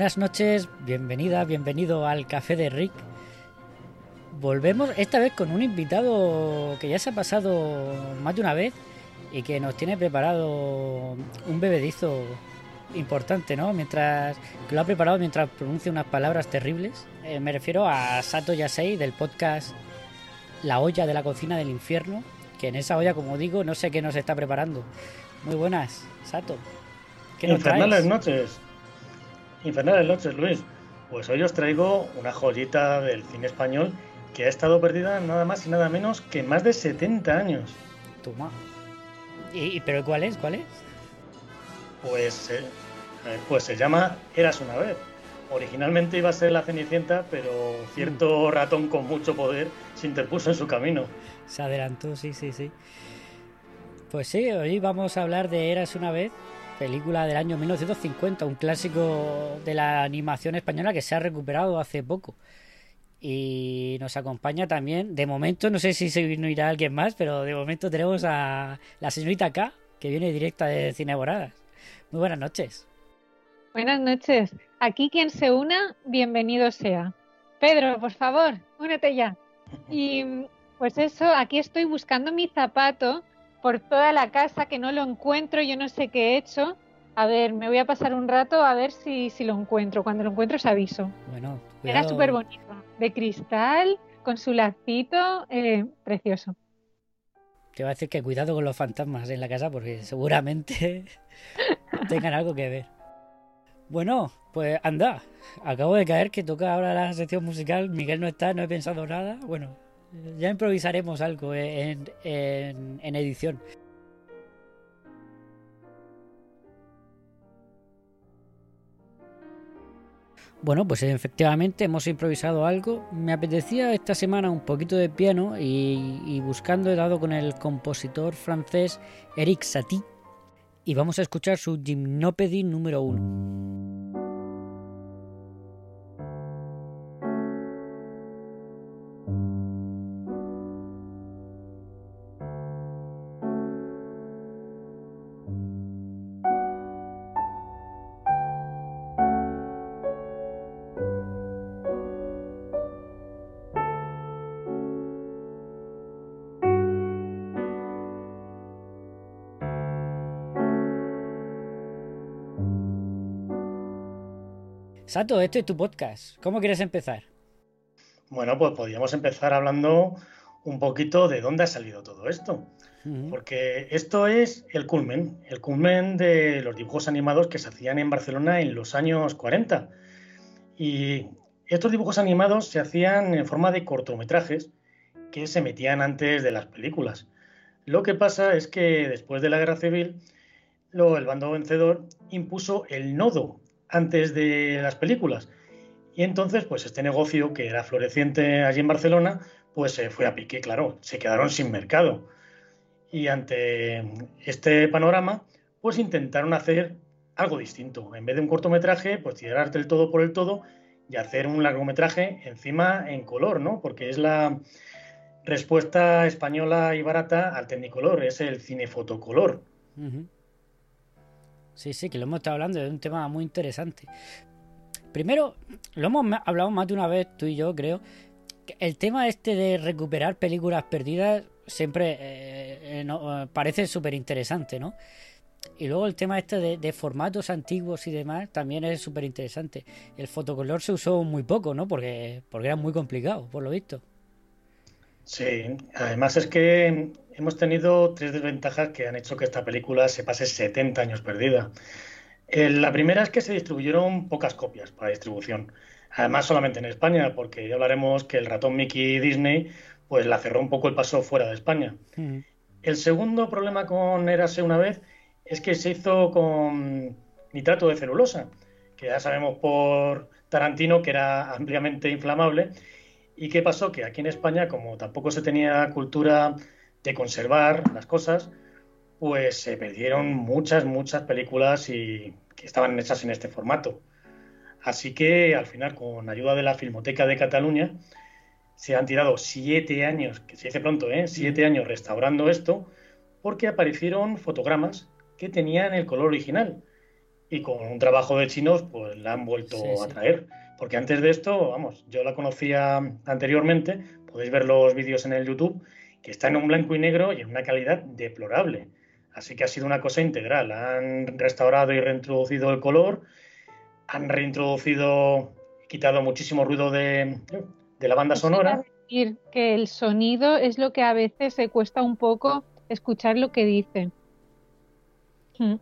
Buenas noches, bienvenida, bienvenido al Café de Rick. Volvemos esta vez con un invitado que ya se ha pasado más de una vez y que nos tiene preparado un bebedizo importante, ¿no? Mientras que lo ha preparado mientras pronuncia unas palabras terribles. Eh, me refiero a Sato Yasei del podcast La olla de la cocina del infierno, que en esa olla, como digo, no sé qué nos está preparando. Muy buenas, Sato. ¿Qué nos Infernales noches. Infernales noches, Luis. Pues hoy os traigo una joyita del cine español que ha estado perdida nada más y nada menos que más de 70 años. Toma. ¿Y, pero cuál es? ¿Cuál es? Pues, eh, pues se llama Eras una vez. Originalmente iba a ser la Cenicienta, pero cierto mm. ratón con mucho poder se interpuso en su camino. Se adelantó, sí, sí, sí. Pues sí, hoy vamos a hablar de Eras una vez, película del año 1950, un clásico de la animación española que se ha recuperado hace poco. Y nos acompaña también, de momento, no sé si se irá alguien más, pero de momento tenemos a la señorita K, que viene directa de Cineboradas. Muy buenas noches. Buenas noches. Aquí quien se una, bienvenido sea. Pedro, por favor, únete ya. Y pues eso, aquí estoy buscando mi zapato por toda la casa que no lo encuentro, yo no sé qué he hecho. A ver, me voy a pasar un rato a ver si, si lo encuentro. Cuando lo encuentro os aviso. Bueno, Era súper bonito de cristal, con su lacito, eh, precioso. Te va a decir que cuidado con los fantasmas en la casa porque seguramente tengan algo que ver. Bueno, pues anda, acabo de caer que toca ahora la sección musical, Miguel no está, no he pensado nada, bueno, ya improvisaremos algo en, en, en edición. Bueno, pues efectivamente hemos improvisado algo. Me apetecía esta semana un poquito de piano y, buscando he dado con el compositor francés Eric Satie y vamos a escuchar su Gymnopédie número uno. Sato, este es tu podcast. ¿Cómo quieres empezar? Bueno, pues podríamos empezar hablando un poquito de dónde ha salido todo esto. Porque esto es el culmen, el culmen de los dibujos animados que se hacían en Barcelona en los años 40. Y estos dibujos animados se hacían en forma de cortometrajes que se metían antes de las películas. Lo que pasa es que después de la guerra civil, el bando vencedor impuso el nodo antes de las películas. Y entonces, pues este negocio que era floreciente allí en Barcelona, pues se fue a pique, claro, se quedaron sin mercado. Y ante este panorama, pues intentaron hacer algo distinto. En vez de un cortometraje, pues tirarte el todo por el todo y hacer un largometraje encima en color, ¿no? Porque es la respuesta española y barata al Technicolor, es el cinefotocolor. Sí, sí, que lo hemos estado hablando, de un tema muy interesante. Primero, lo hemos hablado más de una vez tú y yo, creo. el tema este de recuperar películas perdidas siempre eh, eh, eh, parece súper interesante, ¿no? Y luego el tema este de, formatos antiguos y demás también es súper interesante. El fotocolor se usó muy poco, ¿no? Porque, porque era muy complicado, por lo visto. Sí, además es que hemos tenido tres desventajas que han hecho que esta película se pase 70 años perdida. la primera es que se distribuyeron pocas copias para distribución. Además, solamente en España, porque ya hablaremos que el ratón Mickey Disney pues la cerró un poco el paso fuera de España. El segundo problema con Érase una vez es que se hizo con nitrato de celulosa, que ya sabemos por Tarantino que era ampliamente inflamable. ¿Y qué pasó? Que aquí en España, como tampoco se tenía cultura de conservar las cosas, pues se perdieron muchas, muchas películas y que estaban hechas en este formato. Así que al final, con ayuda de la Filmoteca de Cataluña, se han tirado siete años, que se dice pronto, ¿eh? siete años restaurando esto, porque aparecieron fotogramas que tenían el color original. Y con un trabajo de chinos, pues la han vuelto a traer. Porque antes de esto, vamos, yo la conocía anteriormente, podéis ver los vídeos en el YouTube, que está en un blanco y negro y en una calidad deplorable. Así que ha sido una cosa integral. Han restaurado y reintroducido el color, han reintroducido, quitado muchísimo ruido de, de la banda sonora. Decir que el sonido es lo que a veces se cuesta un poco escuchar lo que dice. Hmm.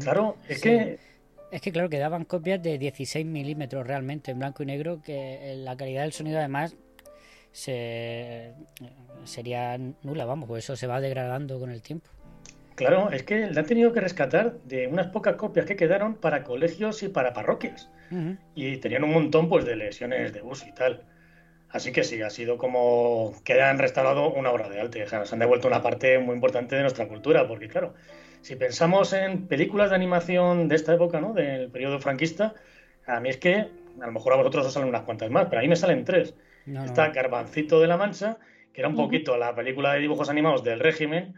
Claro, es que... Es que claro, quedaban copias de 16 milímetros realmente en blanco y negro, que la calidad del sonido además se, sería nula, vamos, pues eso se va degradando con el tiempo. Claro, es que le han tenido que rescatar de unas pocas copias que quedaron para colegios y para parroquias. Y tenían un montón pues de lesiones de uso y tal. Así que sí, ha sido como que han restaurado una obra de arte. O sea, nos han devuelto una parte muy importante de nuestra cultura, porque claro, si pensamos en películas de animación de esta época, ¿no? Del periodo franquista, a mí es que a lo mejor a vosotros os salen unas cuantas más, pero a mí me salen tres. Está Garbancito de la Mancha, que era un poquito la película de dibujos animados del régimen.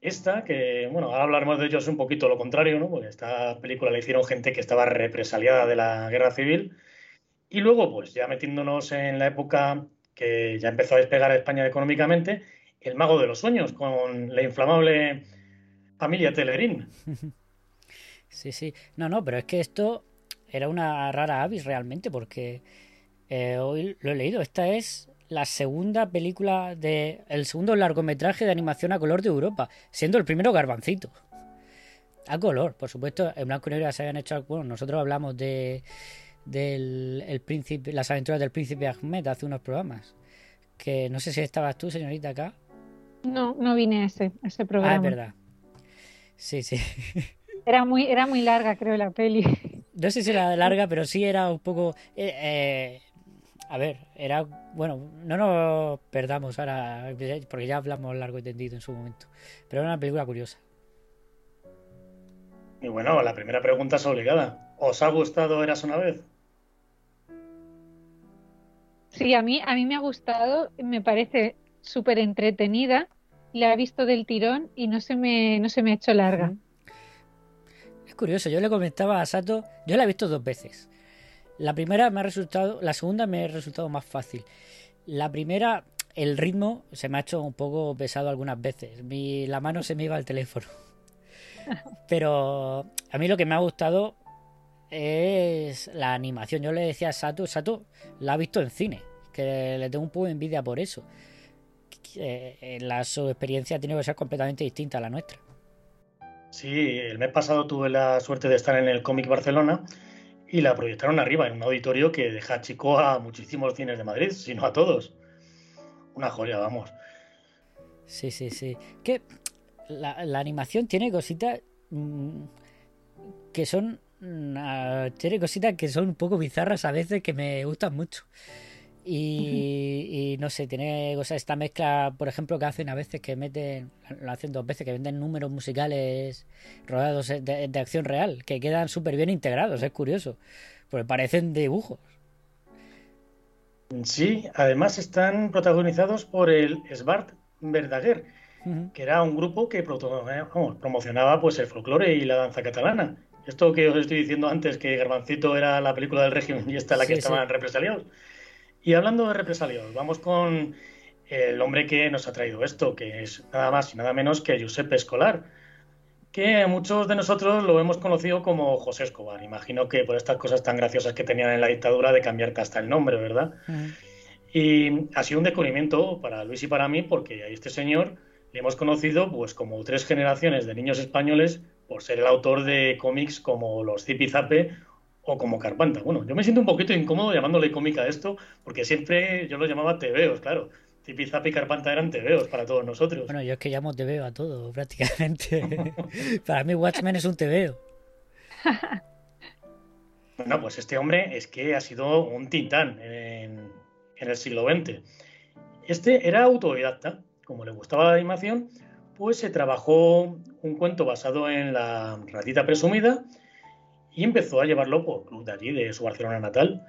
Esta, que, bueno, ahora hablaremos de ellos un poquito lo contrario, ¿no? Porque esta película la hicieron gente que estaba represaliada de la guerra civil y luego, pues ya metiéndonos en la época que ya empezó a despegar a España económicamente, El Mago de los Sueños, con la inflamable familia Telerín. Sí, sí. No, no, pero es que esto era una rara avis realmente, porque eh, hoy lo he leído. Esta es la segunda película de. el segundo largometraje de animación a color de Europa, siendo el primero Garbancito. A color, por supuesto, en blanco y negro ya se habían hecho. Bueno, nosotros hablamos de del el príncipe, las aventuras del príncipe Ahmed hace unos programas. Que no sé si estabas tú, señorita, acá. No, no vine a ese, ese programa. Ah, es verdad. Sí, sí. Era muy, era muy larga, creo, la peli. No sé si era larga, pero sí era un poco. Eh, eh, a ver, era. Bueno, no nos perdamos ahora, porque ya hablamos largo y tendido en su momento. Pero era una película curiosa. Y bueno, la primera pregunta es obligada. ¿Os ha gustado Eras una vez? Sí, a mí, a mí me ha gustado, me parece súper entretenida, la he visto del tirón y no se me, no se me ha hecho larga. Es curioso, yo le comentaba a Sato, yo la he visto dos veces. La primera me ha resultado, la segunda me ha resultado más fácil. La primera, el ritmo se me ha hecho un poco pesado algunas veces. Mi, la mano se me iba al teléfono. Pero a mí lo que me ha gustado es la animación. Yo le decía a Sato, Sato la ha visto en cine, que le tengo un poco de envidia por eso. Eh, la, su experiencia tiene que ser completamente distinta a la nuestra. Sí, el mes pasado tuve la suerte de estar en el Cómic Barcelona y la proyectaron arriba, en un auditorio que deja chico a muchísimos cines de Madrid, sino a todos. Una joya, vamos. Sí, sí, sí. Que la, la animación tiene cositas mm, que son tiene cositas que son un poco bizarras a veces que me gustan mucho. Y, no sé, tiene cosas, esta mezcla, por ejemplo, que hacen a veces que meten, lo hacen dos veces, que venden números musicales rodados de, acción real, que quedan súper bien integrados, es curioso, porque parecen dibujos. Sí, además están protagonizados por el Svart Verdaguer, que era un grupo que promocionaba pues el folclore y la danza catalana. Esto que os estoy diciendo antes, que Garbancito era la película del régimen y esta la que estaban represaliados. Y hablando de represaliados, vamos con el hombre que nos ha traído esto, que es nada más y nada menos que Giuseppe Escolar, que muchos de nosotros lo hemos conocido como José Escobar. Imagino que por estas cosas tan graciosas que tenían en la dictadura de cambiarte hasta el nombre, ¿verdad? Y ha sido un descubrimiento para Luis y para mí, porque a este señor le hemos conocido pues como tres generaciones de niños españoles por ser el autor de cómics como los Zipizape o como Carpanta. Bueno, yo me siento un poquito incómodo llamándole cómica a esto, porque siempre yo lo llamaba tebeos, claro. Zap y Carpanta eran tebeos para todos nosotros. Bueno, yo es que llamo tebeo a todo, prácticamente. para mí Watchmen es un tebeo. bueno, pues este hombre es que ha sido un titán en, en el siglo XX. Este era autodidacta, como le gustaba la animación, pues se trabajó un cuento basado en la ratita presumida y empezó a llevarlo por club de allí, de su Barcelona natal.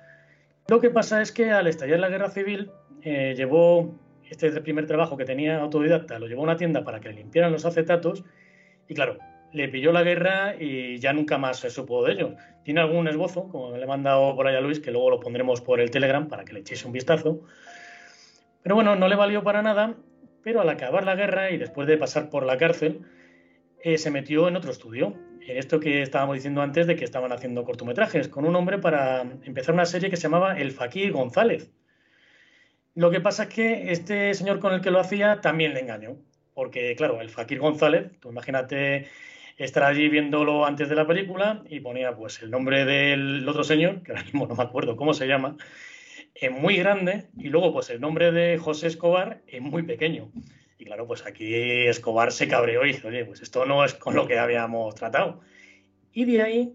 Lo que pasa es que al estallar la guerra civil, eh, llevó este primer trabajo que tenía autodidacta, lo llevó a una tienda para que le limpiaran los acetatos y claro, le pilló la guerra y ya nunca más se supo de ello. Tiene algún esbozo, como le he mandado por ahí a Luis, que luego lo pondremos por el Telegram para que le echéis un vistazo. Pero bueno, no le valió para nada, pero al acabar la guerra y después de pasar por la cárcel, eh, se metió en otro estudio, esto que estábamos diciendo antes de que estaban haciendo cortometrajes, con un hombre para empezar una serie que se llamaba El Fakir González lo que pasa es que este señor con el que lo hacía también le engañó, porque claro, el Fakir González, tú imagínate estar allí viéndolo antes de la película y ponía pues el nombre del otro señor, que ahora mismo no me acuerdo cómo se llama, en muy grande y luego pues el nombre de José Escobar en muy pequeño. Y claro, pues aquí Escobar se cabreó y dijo, oye, pues esto no es con lo que habíamos tratado. Y de ahí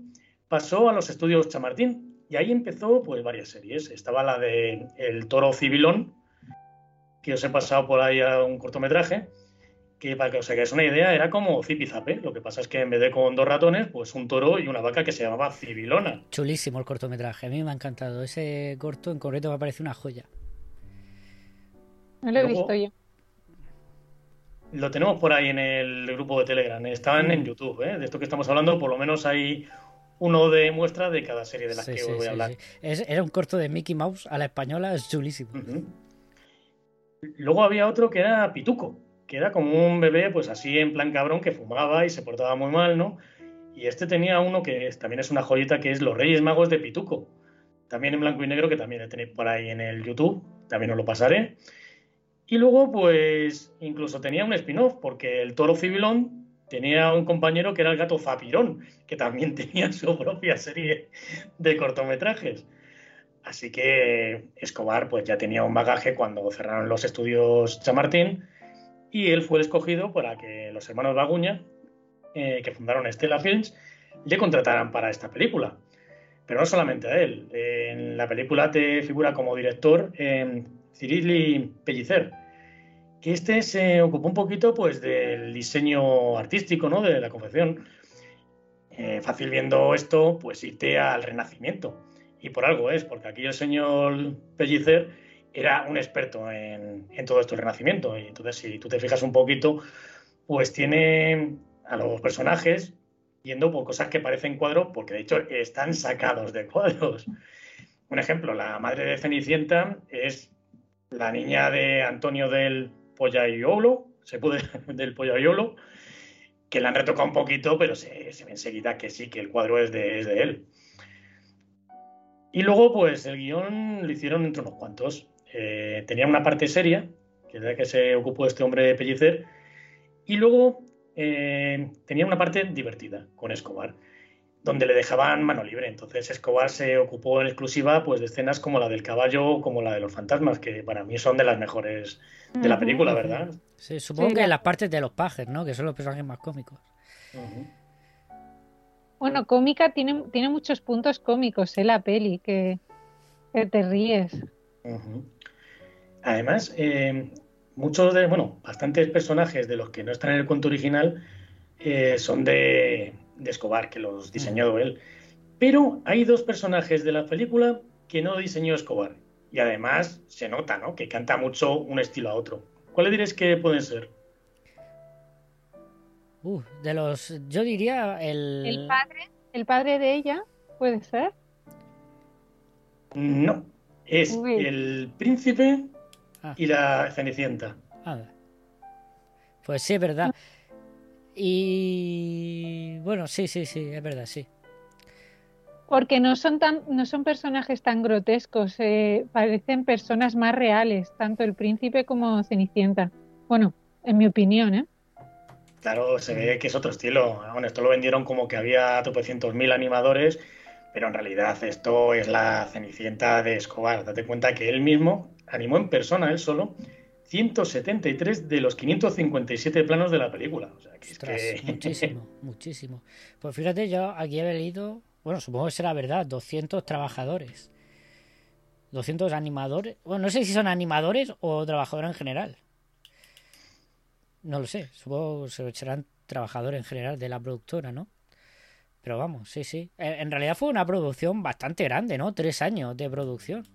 pasó a los estudios Chamartín, y ahí empezó pues varias series. Estaba la de El Toro Civilón, que os he pasado por ahí a un cortometraje, que para que os hagáis una idea era como Zipizape. Lo que pasa es que en vez de con dos ratones, pues un toro y una vaca que se llamaba Civilona. Chulísimo el cortometraje, a mí me ha encantado. Ese corto en concreto me parece una joya. No lo he visto yo. Lo tenemos por ahí en el grupo de Telegram. Estaban en YouTube, ¿eh? De esto que estamos hablando, por lo menos hay uno de muestra de cada serie de las que voy a hablar. era un corto de Mickey Mouse a la española, es chulísimo. Luego había otro que era Pituco, que era como un bebé, pues así en plan cabrón, que fumaba y se portaba muy mal, ¿no? Y este tenía uno que también es una joyita, que es Los Reyes Magos de Pituco. También en blanco y negro, que también tenéis por ahí en el YouTube, también os lo pasaré. Y luego, pues, incluso tenía un spin-off, porque el toro civilón tenía un compañero que era el gato Zapirón, que también tenía su propia serie de cortometrajes. Así que Escobar pues ya tenía un bagaje cuando cerraron los estudios Chamartín y él fue escogido para que los hermanos Baguña, eh, que fundaron Estela Films, le contrataran para esta película. Pero no solamente a él. En la película te figura como director eh, Pellicer, que este se ocupó un poquito pues del diseño artístico, ¿no? De la confección. Eh, fácil viendo esto, pues irte al Renacimiento. Y por algo es, porque aquí el señor Pellicer era un experto en, todo esto del Renacimiento. Y entonces, si tú te fijas un poquito, pues tiene a los personajes yendo por cosas que parecen cuadros, porque de hecho están sacados de cuadros. Un ejemplo, la madre de Cenicienta es la niña de Antonio del Pollaiolo, se puede, del Pollaiolo, que le han retocado un poquito, pero se, ve enseguida que sí, que el cuadro es de, él. Y luego, pues el guion lo hicieron entre unos cuantos. Eh, tenía una parte seria, que es la que se ocupó este hombre de Pellicer, y luego eh, tenía una parte divertida con Escobar donde le dejaban mano libre. Entonces Escobar se ocupó en exclusiva pues, de escenas como la del caballo, como la de los fantasmas, que para mí son de las mejores de la película, ¿verdad? Sí, supongo que las partes de los pajes, ¿no? Que son los personajes más cómicos. Bueno, cómica tiene, tiene muchos puntos cómicos, ¿eh? La peli, que, te ríes. Además, eh, muchos de, bueno, bastantes personajes de los que no están en el cuento original eh, son de, de Escobar, que los diseñó él. Pero hay dos personajes de la película que no diseñó Escobar. Y además se nota, ¿no? Que canta mucho un estilo a otro. ¿Cuáles diréis que pueden ser? Uh, de los. Yo diría el. El padre. El padre de ella, ¿puede ser? No. Es el príncipe ah. y la cenicienta. Ah. Pues sí, es verdad. Y bueno, sí, sí, sí, es verdad, sí. Porque no son tan, no son personajes tan grotescos, eh, parecen personas más reales, tanto el príncipe como Cenicienta. Bueno, en mi opinión, ¿eh? Claro, se ve que es otro estilo. Bueno, esto lo vendieron como que había tropecientos mil animadores, Pero en realidad esto es la Cenicienta de Escobar. Date cuenta que él mismo animó en persona, él solo, 173 de los 557 planos de la película. O sea, que es que... Muchísimo, muchísimo. Pues fíjate, yo aquí he leído, bueno, supongo que será verdad, 200 trabajadores. 200 animadores. Bueno, no sé si son animadores o trabajadores en general. No lo sé, supongo que serán trabajadores en general de la productora, ¿no? Pero vamos, sí, sí. En realidad fue una producción bastante grande, ¿no? Tres años de producción.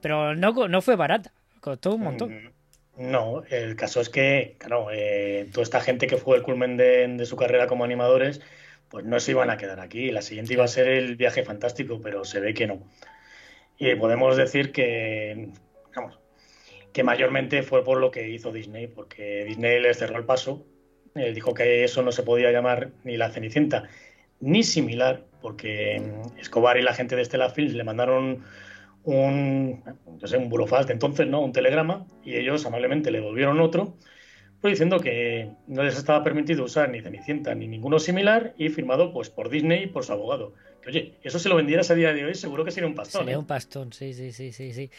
Pero no, no fue barata, costó un montón. Mm, no, el caso es que, claro, eh, toda esta gente que fue el culmen de, su carrera como animadores, pues no se iban a quedar aquí. La siguiente iba a ser el viaje fantástico, pero se ve que no. Y podemos decir que, vamos, que mayormente fue por lo que hizo Disney, porque Disney les cerró el paso, él dijo que eso no se podía llamar ni la Cenicienta ni similar, porque Escobar y la gente de Stella Films le mandaron un, no sé, un burofax de entonces, ¿no? Un telegrama, y ellos amablemente le volvieron otro, pues diciendo que no les estaba permitido usar ni Cenicienta ni ninguno similar, y firmado pues por Disney y por su abogado. Que, oye, eso se lo vendieras a día de hoy, seguro que sería un pastón. Sería ¿eh? un pastón, sí, sí, sí, sí, sí.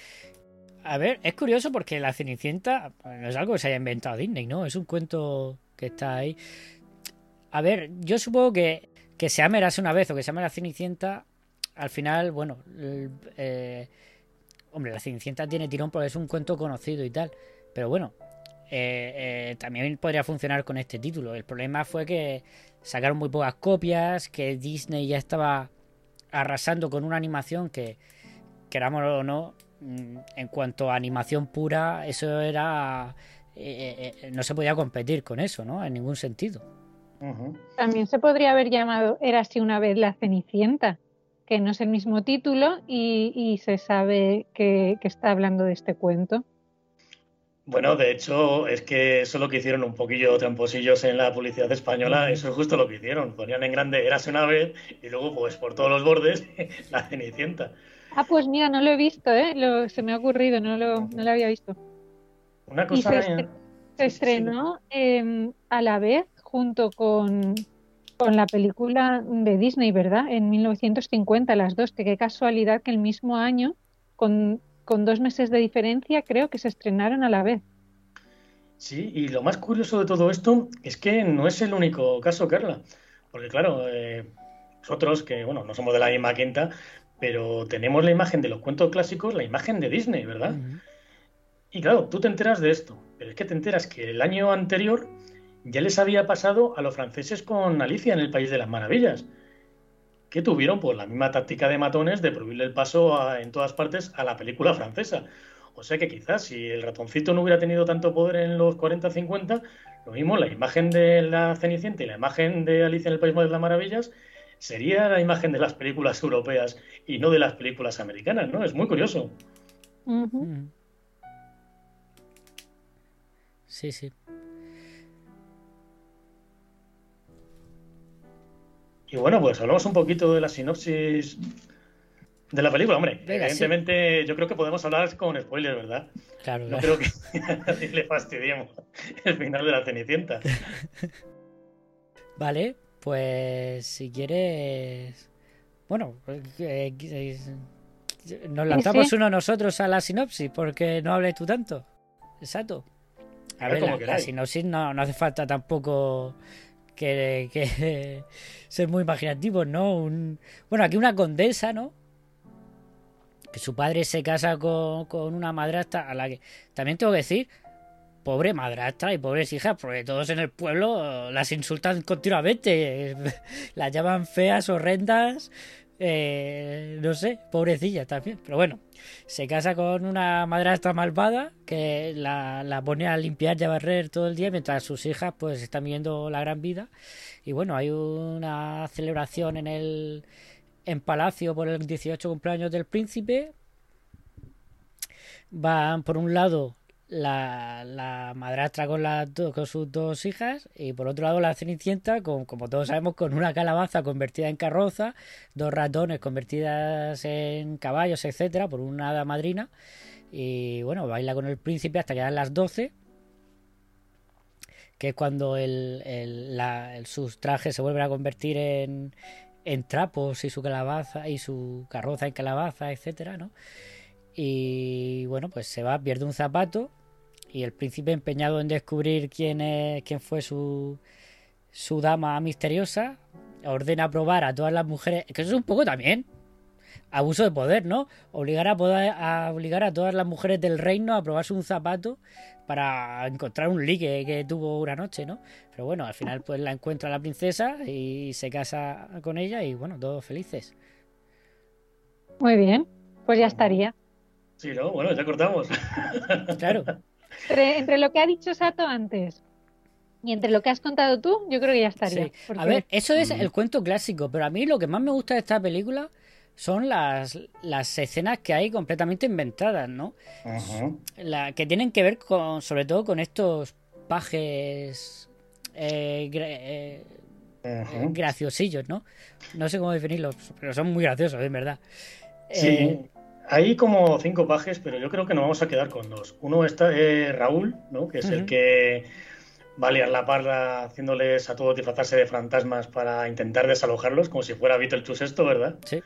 A ver, es curioso porque la Cenicienta no es algo que se haya inventado Disney, ¿no? Es un cuento que está ahí. A ver, yo supongo que que se ame una vez o que se ame la Cenicienta, al final, bueno, eh, hombre, la Cenicienta tiene tirón porque es un cuento conocido y tal, pero bueno, eh, eh, también podría funcionar con este título. El problema fue que sacaron muy pocas copias, que Disney ya estaba arrasando con una animación que, queramos o no, mm, en cuanto a animación pura, eso era... no se podía competir con eso, ¿no? En ningún sentido. También se podría haber llamado Era así una vez la Cenicienta, que no es el mismo título y, se sabe que, está hablando de este cuento. Bueno, de hecho, es que eso es lo que hicieron un poquillo tramposillos en la publicidad española, eso es justo lo que hicieron. Ponían en grande Érase una vez y luego, pues por todos los bordes, la Cenicienta. Ah, pues mira, no lo he visto, ¿eh? se me ha ocurrido, no lo, no lo había visto. Una cosa. se, estrenó em, a la vez junto con, la película de Disney, ¿verdad? En 1950, las dos, que qué casualidad que el mismo año, con, dos meses de diferencia, creo que se estrenaron a la vez. Sí, y lo más curioso de todo esto es que no es el único caso, Carla. Porque claro, eh, nosotros que, bueno, no somos de la misma quinta, pero tenemos la imagen de los cuentos clásicos, la imagen de Disney, ¿verdad? Y claro, tú te enteras de esto, pero es que te enteras que el año anterior ya les había pasado a los franceses con Alicia en el País de las Maravillas, que tuvieron pues, la misma táctica de matones de prohibirle el paso en todas partes a la película francesa. O sea que quizás si el ratoncito no hubiera tenido tanto poder en los 40-50, lo mismo la imagen de la Cenicienta y la imagen de Alicia en el País de las Maravillas sería la imagen de las películas europeas y no de las películas americanas, ¿no? Es muy curioso. Mm. Sí, sí. Y bueno, pues hablamos un poquito de la sinopsis de la película. Hombre, evidentemente yo creo que podemos hablar con spoilers, ¿verdad? Claro, No creo que a le fastidiemos el final de la Cenicienta. Vale, pues si quieres... Bueno, eh, eh, nos lanzamos uno nosotros a la sinopsis porque no hables tú tanto. Exacto. A, ver, la, sinopsis no, no hace falta tampoco que, que ser muy imaginativos, ¿no? Un, bueno, aquí una condesa, ¿no? Que su padre se casa con, con una madrastra a la que también tengo que decir, pobre madrastra y pobres hijas, porque todos en el pueblo las insultan continuamente, las llaman feas, horrendas, eh, no sé, pobrecilla también. Pero bueno, se casa con una madrastra malvada que la, la, pone a limpiar y a barrer todo el día mientras sus hijas pues están viendo la gran vida. Y bueno, hay una celebración en el en Palacio por el 18 cumpleaños del príncipe. Van por un lado la, la madrastra con, las con sus dos hijas y por otro lado la Cenicienta, con, como todos sabemos, con una calabaza convertida en carroza, dos ratones convertidas en caballos, etcétera, por una hada madrina. Y bueno, baila con el príncipe hasta que dan las 12 que es cuando el, el, la, sus trajes se vuelven a convertir en, en trapos y su calabaza y su carroza en calabaza, etcétera, ¿no? Y bueno, pues se va, pierde un zapato y el príncipe empeñado en descubrir quién es, quién fue su, su dama misteriosa, ordena probar a todas las mujeres, que eso es un poco también abuso de poder, ¿no? Obligar a, poder, a obligar a todas las mujeres del reino a probarse un zapato para encontrar un ligue que tuvo una noche, ¿no? Pero bueno, al final pues la encuentra la princesa y se casa con ella y bueno, todos felices. Muy bien, pues ya estaría. Sí, ¿no? Bueno, ya cortamos. Claro. Entre, entre lo que ha dicho Sato antes y entre lo que has contado tú, yo creo que ya estaría. Sí. porque- A ver, eso es el cuento clásico, pero a mí lo que más me gusta de esta película son las, las escenas que hay completamente inventadas, ¿no? La, que tienen que ver con, sobre todo con estos pajes eh, gra- eh, Ujú. graciosillos, ¿no? No sé cómo definirlos, pero son muy graciosos, en verdad. Sí, Eh, hay como cinco pajes, pero yo creo que nos vamos a quedar con dos. Uno está eh, Raúl, ¿no? que es el Ujú. que va a liar la parda haciéndoles a todos disfrazarse de fantasmas para intentar desalojarlos, como si fuera Beetlejuice esto, ¿verdad? Sí.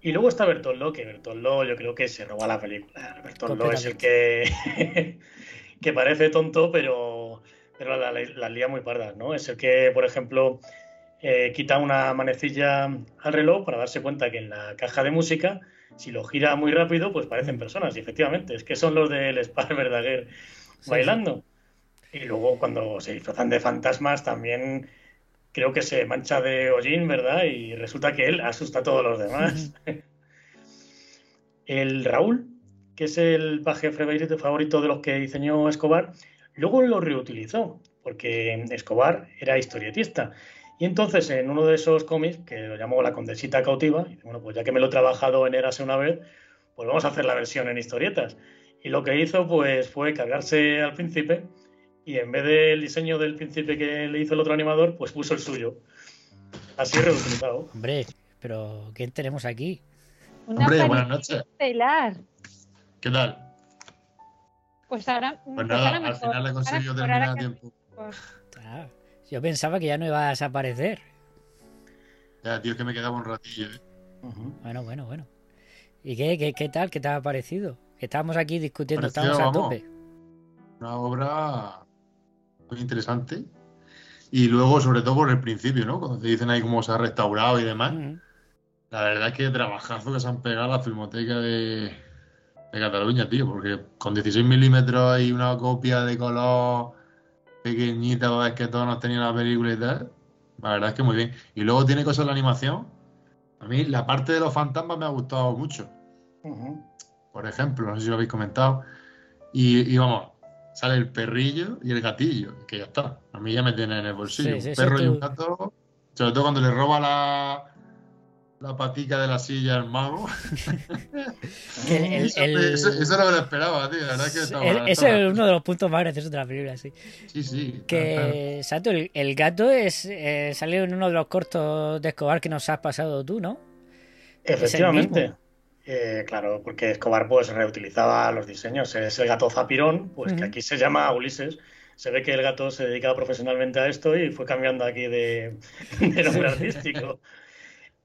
Y luego está Bertoldo, que Bertoldo yo creo que se roba la película. Bertoldo es el que, que parece tonto, pero, pero la, la- las lía muy pardas, ¿no? Es el que, por ejemplo, eh, quita una manecilla al reloj para darse cuenta que en la caja de música, si lo gira muy rápido, pues parecen personas. Y efectivamente, es que son los del Spar Verdaguer Sí, bailando. Y luego cuando se disfrazan de fantasmas también creo que se mancha de hollín, ¿verdad? Y resulta que él asusta a todos los demás. El Raúl, que es el paje favorito de los que diseñó Escobar, luego lo reutilizó, porque Escobar era historietista. Y entonces en uno de esos cómics, que lo llamó La Condesita Cautiva, bueno, pues ya que me lo he trabajado en Érase una vez, pues vamos a hacer la versión en historietas. Y lo que hizo pues fue cargarse al príncipe y en vez del diseño del príncipe que le hizo el otro animador, pues puso el suyo. Así reutilizado. Hombre, pero ¿quién tenemos aquí? Una Hombre, buenas noches. estelar. ¿Qué tal? Pues ahora. Pues pues nada, ahora al mejor, final he conseguido terminar a tiempo. Ah, yo pensaba que ya no iba a desaparecer. Ya, tío, es que me quedaba un ratillo. ¿eh? Bueno, bueno, bueno. ¿Y qué, qué, qué tal? ¿Qué te ha parecido? Que estábamos aquí discutiendo, Pareció, estábamos a tope. Una obra muy interesante. Y luego, sobre todo por el principio, ¿no? Cuando te dicen ahí cómo se ha restaurado y demás. La verdad es que trabajazo que se han pegado a la filmoteca de, de Cataluña, tío, porque con 16 milímetros hay una copia de color pequeñita, para ver que todos nos tenían la película y tal. La verdad es que muy bien. Y luego tiene cosas de la animación. A mí la parte de los fantasmas me ha gustado mucho. Por ejemplo, no sé si lo habéis comentado. Y, y vamos, sale el perrillo y el gatillo, que ya está. A mí ya me tiene en el bolsillo. Sí, sí, un perro y tú- un gato. Sobre todo cuando le roba la, la patica de la silla al mago. Que el- eso, el- eso- eso no me lo esperaba, tío. La verdad es que estaba- El- estaba- ese es uno de los puntos más graciosos de la película, sí. Sí, sí. Que, Sato, el, el gato es eh, salió en uno de los cortos de Escobar que nos has pasado tú, ¿no? El Efectivamente. Eh, claro, porque Escobar pues reutilizaba los diseños. Es el gato Zapirón, pues que aquí se llama Ulises. Se ve que el gato se dedicaba profesionalmente a esto y fue cambiando aquí de, de nombre artístico.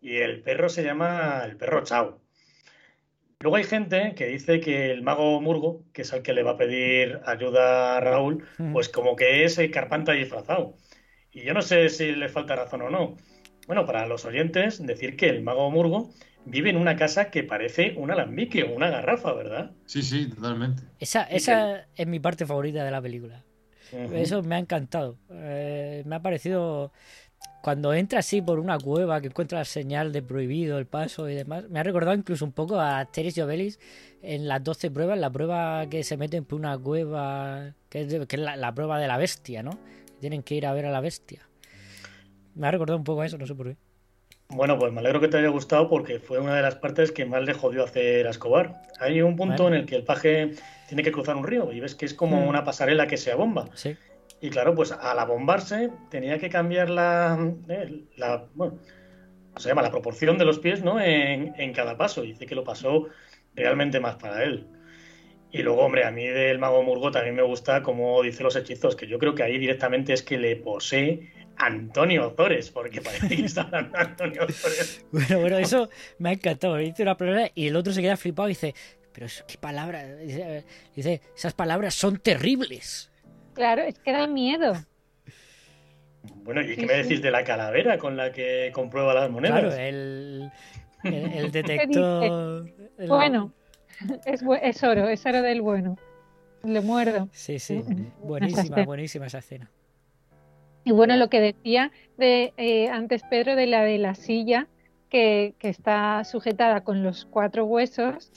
Y el perro se llama el perro Chao. Luego hay gente que dice que el mago Murgo, que es el que le va a pedir ayuda a Raúl, pues como que es el carpanta disfrazado. Y yo no sé si le falta razón o no. Bueno, para los oyentes, decir que el mago Murgo vive en una casa que parece un alambique o una garrafa, ¿verdad? Sí, sí, totalmente. Esa, esa es mi parte favorita de la película. Eso me ha encantado. Eh, me ha parecido. Cuando entra así por una cueva que encuentra la señal de prohibido el paso y demás, me ha recordado incluso un poco a Asterix y Obelix en las 12 pruebas, la prueba que se meten por una cueva, que es, de- que es la, la prueba de la bestia, ¿no? Tienen que ir a ver a la bestia. Me ha recordado un poco a eso, no sé por qué. Bueno, pues me alegro que te haya gustado porque fue una de las partes que más le jodió hacer a Escobar. Hay un punto Bueno. en el que el paje tiene que cruzar un río y ves que es como Hmm. una pasarela que se abomba. Sí. Y claro, pues al abombarse tenía que cambiar la, eh, bueno, ¿cómo se llama? La proporción de los pies, ¿no? En, en cada paso. Y dice que lo pasó realmente más para él. Y luego, hombre, a mí del mago Murgo también me gusta cómo dice los hechizos, que yo creo que ahí directamente es que le posee Antonio Ozores, porque parece que está hablando Antonio Ozores. Bueno, bueno, eso me ha encantado. Dice una palabra y el otro se queda flipado y dice, pero qué palabra. Dice, esas palabras son terribles. Claro, es que da miedo. Bueno, ¿y qué me decís de la calavera con la que comprueba las monedas? Claro, el, el, detector. Bueno, es, es oro, es oro del bueno. Le muerdo. Sí, sí. Buenísima, buenísima esa escena. Y bueno, lo que decía de eh, antes Pedro de la de la silla que, que está sujetada con los cuatro huesos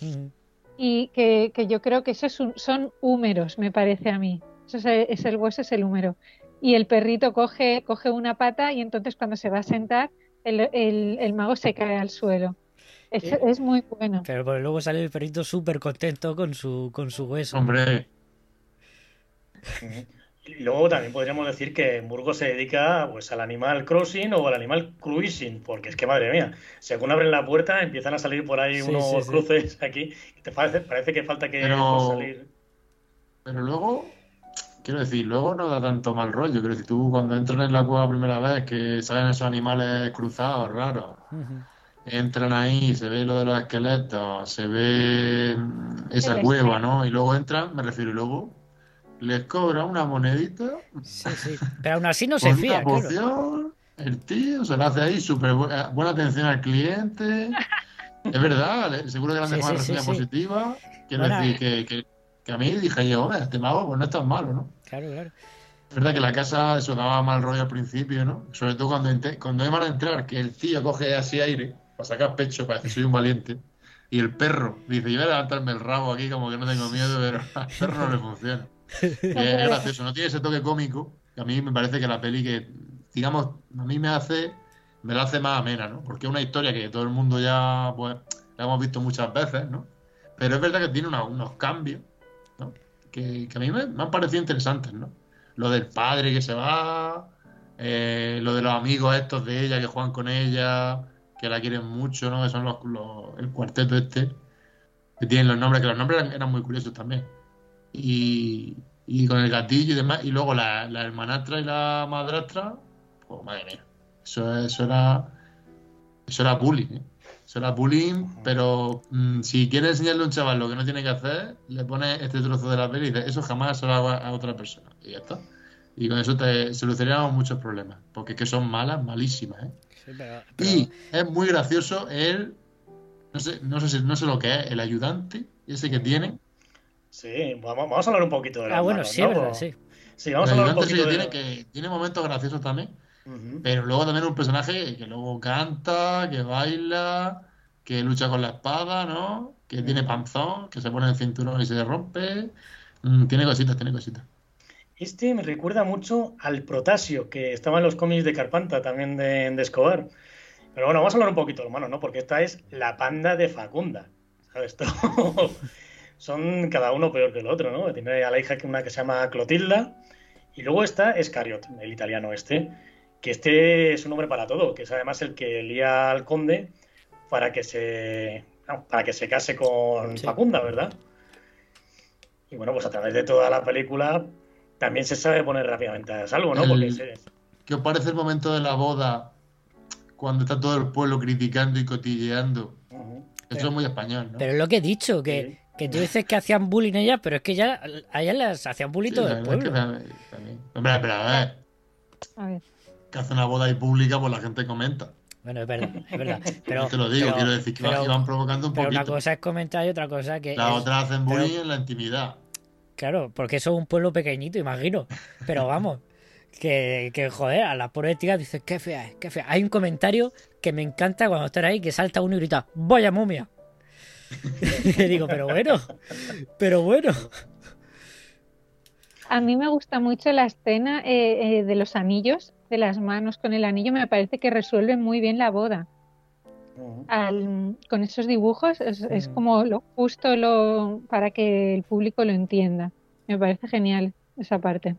y que, que, yo creo que esos son húmeros, me parece a mí. Eso es, el hueso, es el húmero. Y el perrito coge, coge una pata y entonces cuando se va a sentar, el, el, el mago se cae al suelo. Es, es muy bueno. Pero, luego sale el perrito súper contento con su, con su hueso. Hombre. Y luego también podríamos decir que Burgos se dedica pues al animal crossing o al animal cruising, porque es que madre mía, según abren la puerta empiezan a salir por ahí unos cruces aquí y te parece, parece que falta que pero, salir. Pero luego, quiero decir, luego no da tanto mal rollo. Quiero decir, tú cuando entras en la cueva primera vez que salen esos animales cruzados, raros. Entran ahí, se ve lo de los esqueletos, se ve esa cueva, ¿no? Y luego entran, me refiero, y luego les cobra una monedita. Sí, sí. Pero aún así no se fía. El tío se le hace ahí súper buena, atención al cliente. Es verdad, seguro que le han dejado una reseña positiva. Quiero decir que, que, a mí dije yo, este mago pues no es tan malo, ¿no? Claro, claro. Es verdad que la casa eso daba mal rollo al principio, ¿no? Sobre todo cuando, cuando iban a entrar, que el tío coge así aire para sacar pecho, parece que soy un valiente. Y el perro dice, yo voy a levantarme el rabo aquí como que no tengo miedo, pero al perro no le funciona. es gracioso, no tiene ese toque cómico, que a mí me parece que la peli que, digamos, a mí me hace, me la hace más amena, ¿no? Porque es una historia que todo el mundo ya, pues, la hemos visto muchas veces, ¿no? Pero es verdad que tiene unos cambios, Que, a mí me, han parecido interesantes, ¿no? Lo del padre que se va, eh, lo de los amigos estos de ella que juegan con ella, que la quieren mucho, ¿no? Que son los, el cuarteto este, que tienen los nombres, que los nombres eran muy curiosos también y, con el gatillo y demás. Y luego la, hermanastra y la madrastra, pues madre mía, eso, eso era eso era bullying, ¿eh? Eso era bullying, pero mm, si quieres enseñarle a un chaval lo que no tiene que hacer, le pones este trozo de la peli y dices, eso jamás se lo hago a otra persona. Y ya está. Y con eso te solucionamos muchos problemas, porque es que son malas, malísimas. ¿eh? Y es muy gracioso el, no sé, no sé, no sé lo que es, el ayudante, ese que tienen, Sí, vamos, a hablar un poquito de la Ah, bueno, sí, verdad, sí. Sí, vamos a hablar un poquito de... tiene, que, tiene momentos graciosos también, pero luego también un personaje que luego canta, que baila, que lucha con la espada, ¿no? Que tiene panzón, que se pone el cinturón y se rompe. Mm, tiene cositas, tiene cositas. Este me recuerda mucho al Protasio, que estaba en los cómics de Carpanta, también de, de Escobar. Pero bueno, vamos a hablar un poquito, hermano, ¿no? Porque esta es la panda de Facunda. ¿Sabes? Son cada uno peor que el otro, ¿no? Tiene a la hija una que se llama Clotilda y luego está Escariot, el italiano este, que este es un hombre para todo, que es además el que lía al conde para que se para que se case con Facunda, ¿verdad? Y bueno, pues a través de toda la película también se sabe poner rápidamente a salvo, ¿no? ¿Qué os parece el momento de la boda cuando está todo el pueblo criticando y cotilleando? Eso es muy español, ¿no? Pero es lo que he dicho, que, que tú dices que hacían bullying ella, pero es que ya a ellas las hacían bullying todo el pueblo. Hombre, pero a ver. A ver. Que hace una boda ahí pública, pues la gente comenta. Bueno, es verdad, es verdad. Pero, te lo digo, quiero decir que iban provocando un pero poquito. una cosa es comentar y otra cosa que. La otra hacen bullying en la intimidad. Claro, porque eso es un pueblo pequeñito, imagino. Pero vamos, que, que joder, a la pobre tía dices, qué fea es, qué fea. Hay un comentario que me encanta cuando están ahí, que salta uno y grita, vaya momia. Le digo, pero bueno, pero bueno. A mí me gusta mucho la escena eh, eh, de los anillos, de las manos con el anillo, me parece que resuelve muy bien la boda. con esos dibujos es, como lo justo lo, para que el público lo entienda. Me parece genial esa parte.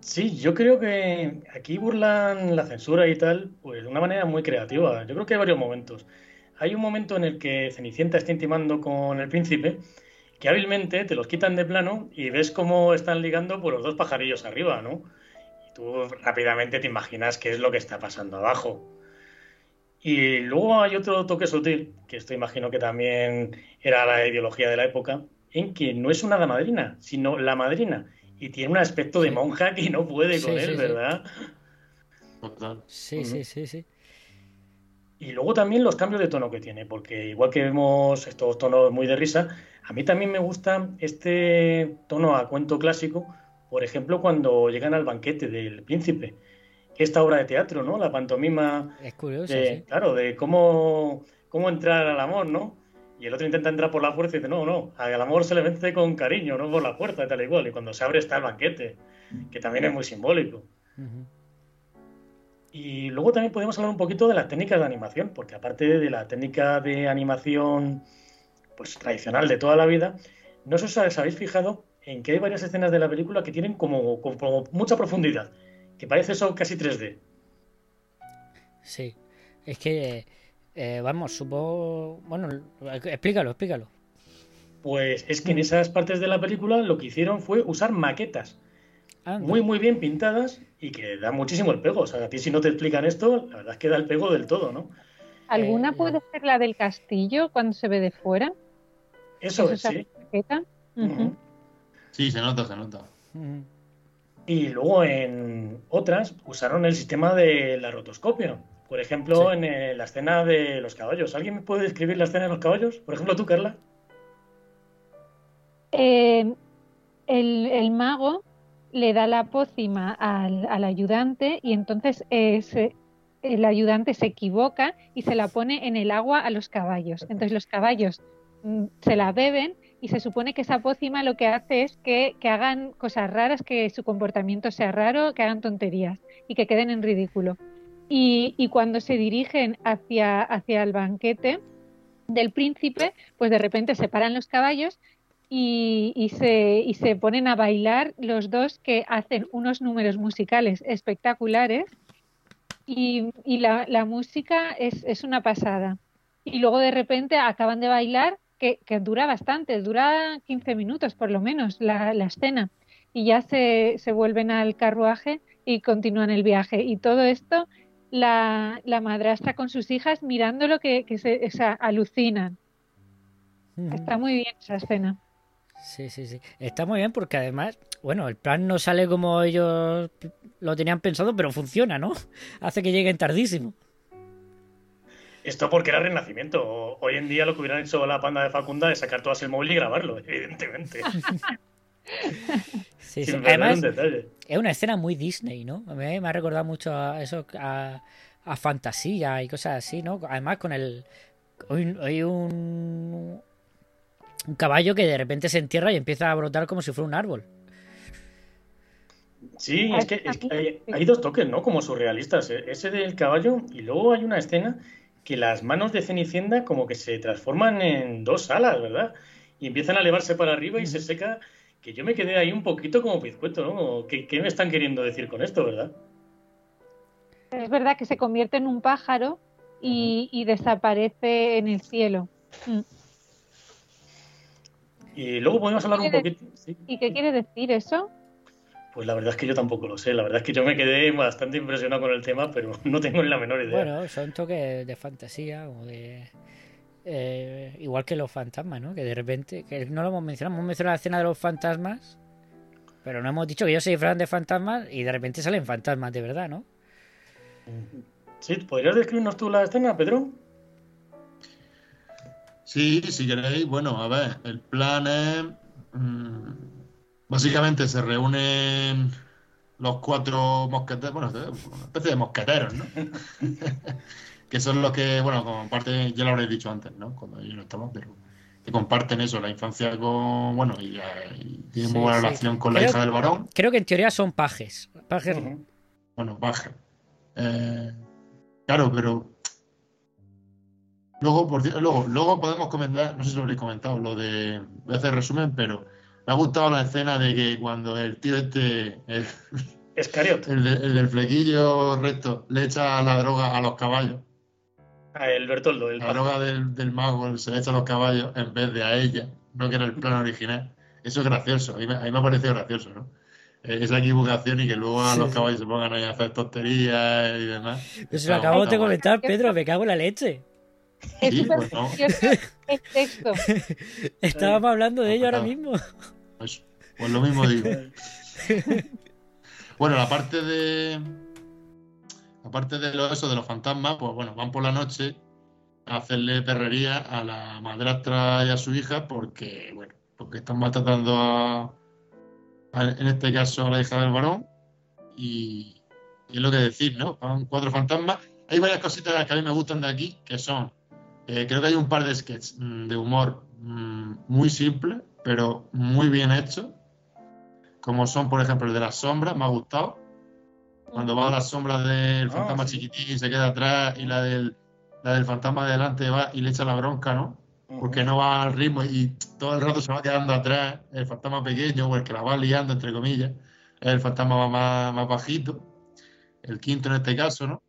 Sí, yo creo que aquí burlan la censura y tal, pues de una manera muy creativa. Yo creo que hay varios momentos hay un momento en el que Cenicienta está intimando con el príncipe que hábilmente te los quitan de plano y ves cómo están ligando por los dos pajarillos arriba, ¿no? Tú rápidamente te imaginas qué es lo que está pasando abajo. Y luego hay otro toque sutil, que esto imagino que también era la ideología de la época, en que no es una hada madrina, sino la madrina. Y tiene un aspecto de monja que no puede con él, ¿verdad? Sí, sí, sí, sí. Y luego también los cambios de tono que tiene, porque igual que vemos estos tonos muy de risa, a mí también me gusta este tono a cuento clásico, por ejemplo, cuando llegan al banquete del príncipe. Esta obra de teatro, ¿no? La pantomima. Es curioso. De, Claro, de cómo, cómo entrar al amor, ¿no? Y el otro intenta entrar por la fuerza y dice, no, no, al amor se le vence con cariño, no por la fuerza, tal y cual. Y cuando se abre está el banquete, que también es muy simbólico. Y luego también podemos hablar un poquito de las técnicas de animación, porque aparte de la técnica de animación pues tradicional de toda la vida, no sé si os habéis fijado en que hay varias escenas de la película que tienen como, como mucha profundidad, que parece eso casi 3D. Sí, es que, eh, vamos, supongo... Bueno, explícalo, explícalo. Pues es que en esas partes de la película lo que hicieron fue usar maquetas muy, muy bien pintadas y que da muchísimo el pego. O sea, a ti si no te explican esto, la verdad es que da el pego del todo, ¿no? ¿Alguna puede ser la del castillo cuando se ve de fuera? Eso es, sí. Sí, se nota, se nota. Y luego en otras usaron el sistema de la rotoscopia. Por ejemplo, en eh, la escena de los caballos. ¿Alguien me puede describir la escena de los caballos? Por ejemplo, tú, Carla. Eh, el, el, mago le da la pócima al, al ayudante y entonces eh, el ayudante se equivoca y se la pone en el agua a los caballos. Entonces los caballos mm, se la beben y se supone que esa pócima lo que hace es que, que, hagan cosas raras, que su comportamiento sea raro, que hagan tonterías y que queden en ridículo. Y, y cuando se dirigen hacia, hacia el banquete del príncipe, pues de repente se paran los caballos y, y, se, y se ponen a bailar los dos que hacen unos números musicales espectaculares y, y la, la, música es, es, una pasada. Y luego de repente acaban de bailar, que, que, dura bastante, dura 15 minutos por lo menos la, la escena, y ya se, se, vuelven al carruaje y continúan el viaje. Y todo esto, la, la madrastra con sus hijas mirándolo que, que se, o sea, alucinan. Está muy bien esa escena. Sí, sí, sí. Está muy bien porque además, bueno, el plan no sale como ellos lo tenían pensado, pero funciona, ¿no? Hace que lleguen tardísimo. Esto porque era Renacimiento. Hoy en día lo que hubieran hecho la panda de Facunda es sacar todas el móvil y grabarlo, evidentemente. sí, sí. Además, es una escena muy Disney, ¿no? A mí me ha recordado mucho a eso, a, a fantasía y cosas así, ¿no? Además con el... Hoy, hoy un, un caballo que de repente se entierra y empieza a brotar como si fuera un árbol. Sí, es que, es que hay, hay, dos toques, ¿no? Como surrealistas. E, ese del caballo y luego hay una escena que las manos de Cenicienta como que se transforman en dos alas, ¿verdad? Y empiezan a elevarse para arriba y se seca, que yo me quedé ahí un poquito como pizcueto, ¿no? ¿Qué, qué me están queriendo decir con esto, verdad? Es verdad que se convierte en un pájaro y, y desaparece en el cielo. Mm. Y luego podemos hablar un poquito. ¿sí? ¿Y qué quiere decir eso? Pues la verdad es que yo tampoco lo sé. La verdad es que yo me quedé bastante impresionado con el tema, pero no tengo ni la menor idea. Bueno, son toques de fantasía o de. Eh, igual que los fantasmas, ¿no? Que de repente. Que no lo hemos mencionado. Hemos mencionado la escena de los fantasmas, pero no hemos dicho que ellos se disfrazan de fantasmas y de repente salen fantasmas de verdad, ¿no? Sí, ¿podrías describirnos tú la escena, Pedro? Sí, si queréis, bueno, a ver, el plan es. Mmm, básicamente se reúnen los cuatro mosqueteros, bueno, una especie de mosqueteros, ¿no? que son los que, bueno, comparten, ya lo habréis dicho antes, ¿no? Cuando yo no estaba, pero que comparten eso, la infancia con, bueno, y, y tienen sí, muy buena sí. relación con creo, la hija del varón. Creo que en teoría son pajes. pajes. Uh -huh. Bueno, pajes. Eh, claro, pero Luego, por, luego, luego podemos comentar, no sé si lo habréis comentado, lo de. Voy a hacer resumen, pero me ha gustado la escena de que cuando el tío este. El, Escariot. El, de, el, del flequillo recto le echa la droga a los caballos. A el Bertoldo. El la droga del, del, mago se le echa a los caballos en vez de a ella, no que era el plan original. Eso es gracioso, a mí me, a mí me ha parecido gracioso, ¿no? esa equivocación y que luego a los sí. caballos se pongan ahí a hacer tonterías y demás. Yo se lo acabo de comentar, Pedro, me cago en la leche. Es Sí, súper bueno. precioso el texto. Estábamos hablando de ello ahora Pues mismo. Pues, pues lo mismo digo. Bueno, la parte de. Aparte de lo, eso de los fantasmas, pues bueno, van por la noche a hacerle perrería a la madrastra y a su hija porque, bueno, porque están maltratando a, a- en este caso a la hija del varón y, y es lo que decir, ¿no? Van cuatro fantasmas. Hay varias cositas que a mí me gustan de aquí, que son, eh, creo que hay un par de sketches mm, de humor mm, muy simple, pero muy bien hechos, como son, por ejemplo, el de las sombras, me ha gustado. Cuando va a las sombras del Ah, fantasma sí. chiquitín y se queda atrás y la del, la del fantasma de delante va y le echa la bronca, ¿no? Porque no va al ritmo y todo el rato se va quedando atrás el fantasma pequeño o el que la va liando, entre comillas. Es el fantasma más, más bajito, el quinto en este caso, ¿no?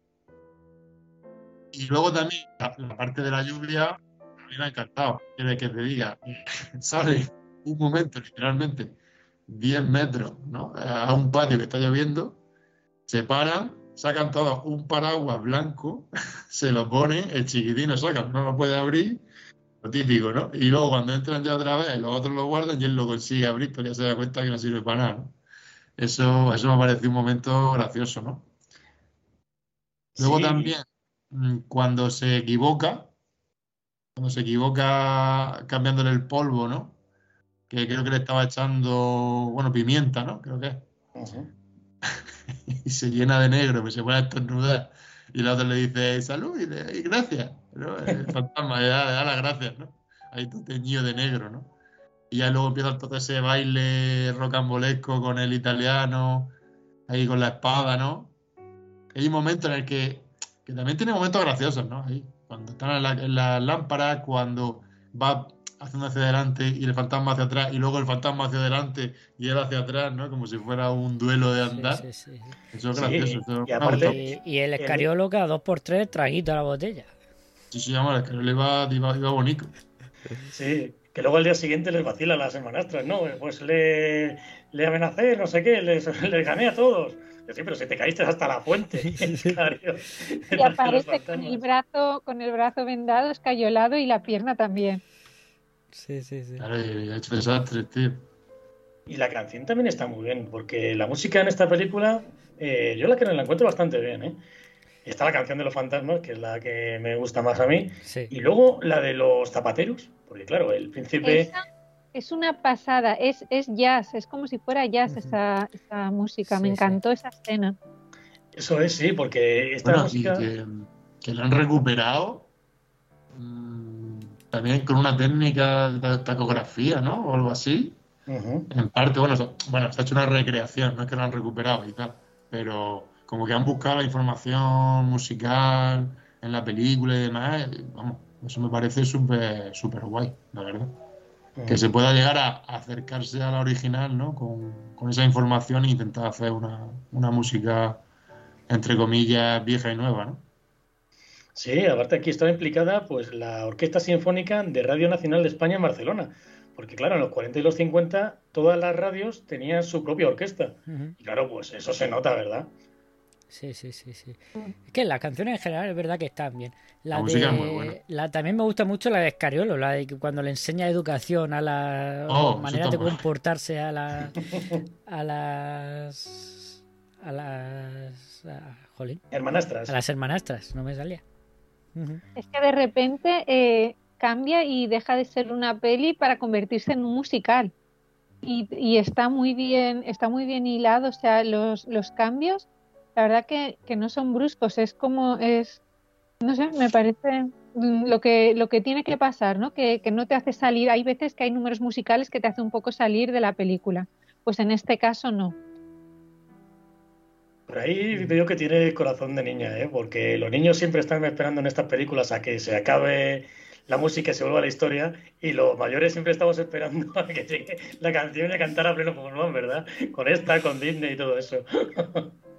Y luego también la, la parte de la lluvia, a mí me ha encantado. Quiere que te diga, sale un momento, literalmente, 10 metros, ¿no? A un patio que está lloviendo, se paran, sacan todos un paraguas blanco, se lo ponen, el chiquitín lo sacan, no lo puede abrir, lo típico, ¿no? Y luego cuando entran ya otra vez, los otros lo guardan y él lo consigue abrir, pero ya se da cuenta que no sirve para nada, ¿no? Eso, eso me pareció un momento gracioso, ¿no? Luego Sí. también, cuando se equivoca, cuando se equivoca cambiándole el polvo, ¿no? Que creo que le estaba echando, bueno, pimienta, ¿no? Creo que es. Ujú. y se llena de negro, que se pone a estornudar. Y la otra le dice, salud y, le- y gracias. ¿no? El fantasma le da, le da las gracias, ¿no? Ahí todo teñido de negro, ¿no? Y ya luego empieza todo ese baile rocambolesco con el italiano, ahí con la espada, ¿no? Hay un momento en el que, que también tiene momentos graciosos, ¿no? Ahí, cuando están en la, en la lámpara, cuando va haciendo hacia adelante y el fantasma hacia atrás, y luego el fantasma hacia adelante y él hacia atrás, ¿no? Como si fuera un duelo de andar. Sí, sí, sí. Eso es Sí, gracioso. eso y aparte-. Y, y el escariolo cada dos por tres traguito a la botella. Sí, sí, vamos, es que le iba, iba, iba bonito. Sí, que luego al día siguiente les vacila las hermanastras, ¿no? Pues le, le amenacé, no sé qué, les, les gané a todos. Sí, pero si te caíste hasta la fuente. Y aparece con el brazo, con el brazo vendado, escayolado y la pierna también. Sí, sí, sí. Claro, y ha hecho desastres, tío. Y la canción también está muy bien, porque la música en esta película, eh, yo la que la encuentro bastante bien, ¿eh? Está la canción de los fantasmas, que es la que me gusta más a mí, Sí. y luego la de los zapateros, porque claro, el príncipe... Esa es una pasada, es, es jazz, es como si fuera jazz esa, esa música. Sí, Me sí. encantó esa escena. Eso es, sí, porque esta Bueno, música... que, que lo han recuperado mm, también con una técnica de tacografía, ¿no? O algo así. En parte, bueno, so- bueno, se ha hecho una recreación, no es que lo han recuperado y tal, pero como que han buscado la información musical en la película y demás, y, vamos, eso me parece súper súper guay, la verdad. Que se pueda llegar a, acercarse a la original, ¿no? Con, con esa información e intentar hacer una, una música, entre comillas, vieja y nueva, ¿no? Sí, aparte aquí estaba implicada pues la Orquesta Sinfónica de Radio Nacional de España en Barcelona. Porque claro, en los 40 y los 50 todas las radios tenían su propia orquesta. Y claro, pues eso se nota, ¿verdad? Sí, sí, sí, sí. Es que las canciones en general es verdad que están bien. La, La música de- es muy buena. la- también me gusta mucho la de Escariolo, la de que cuando le enseña educación a las Oh, está de comportarse a la, a las a las a, jolín, Hermanastras. a las hermanastras, no me salía. Es que de repente eh, cambia y deja de ser una peli para convertirse en un musical. Y, y está muy bien, está muy bien hilado, o sea, los, los cambios, la verdad que, que no son bruscos, es como es, no sé, me parece mm, lo que, lo que tiene que pasar, ¿no? Que, que no te hace salir, hay veces que hay números musicales que te hace un poco salir de la película. Pues en este caso no. Por ahí veo que tiene corazón de niña, ¿eh? Porque los niños siempre están esperando en estas películas a que se acabe la música y se vuelva la historia. Y los mayores siempre estamos esperando a que llegue la canción y a cantar a pleno pulmón, ¿verdad? Con esta, con Disney y todo eso.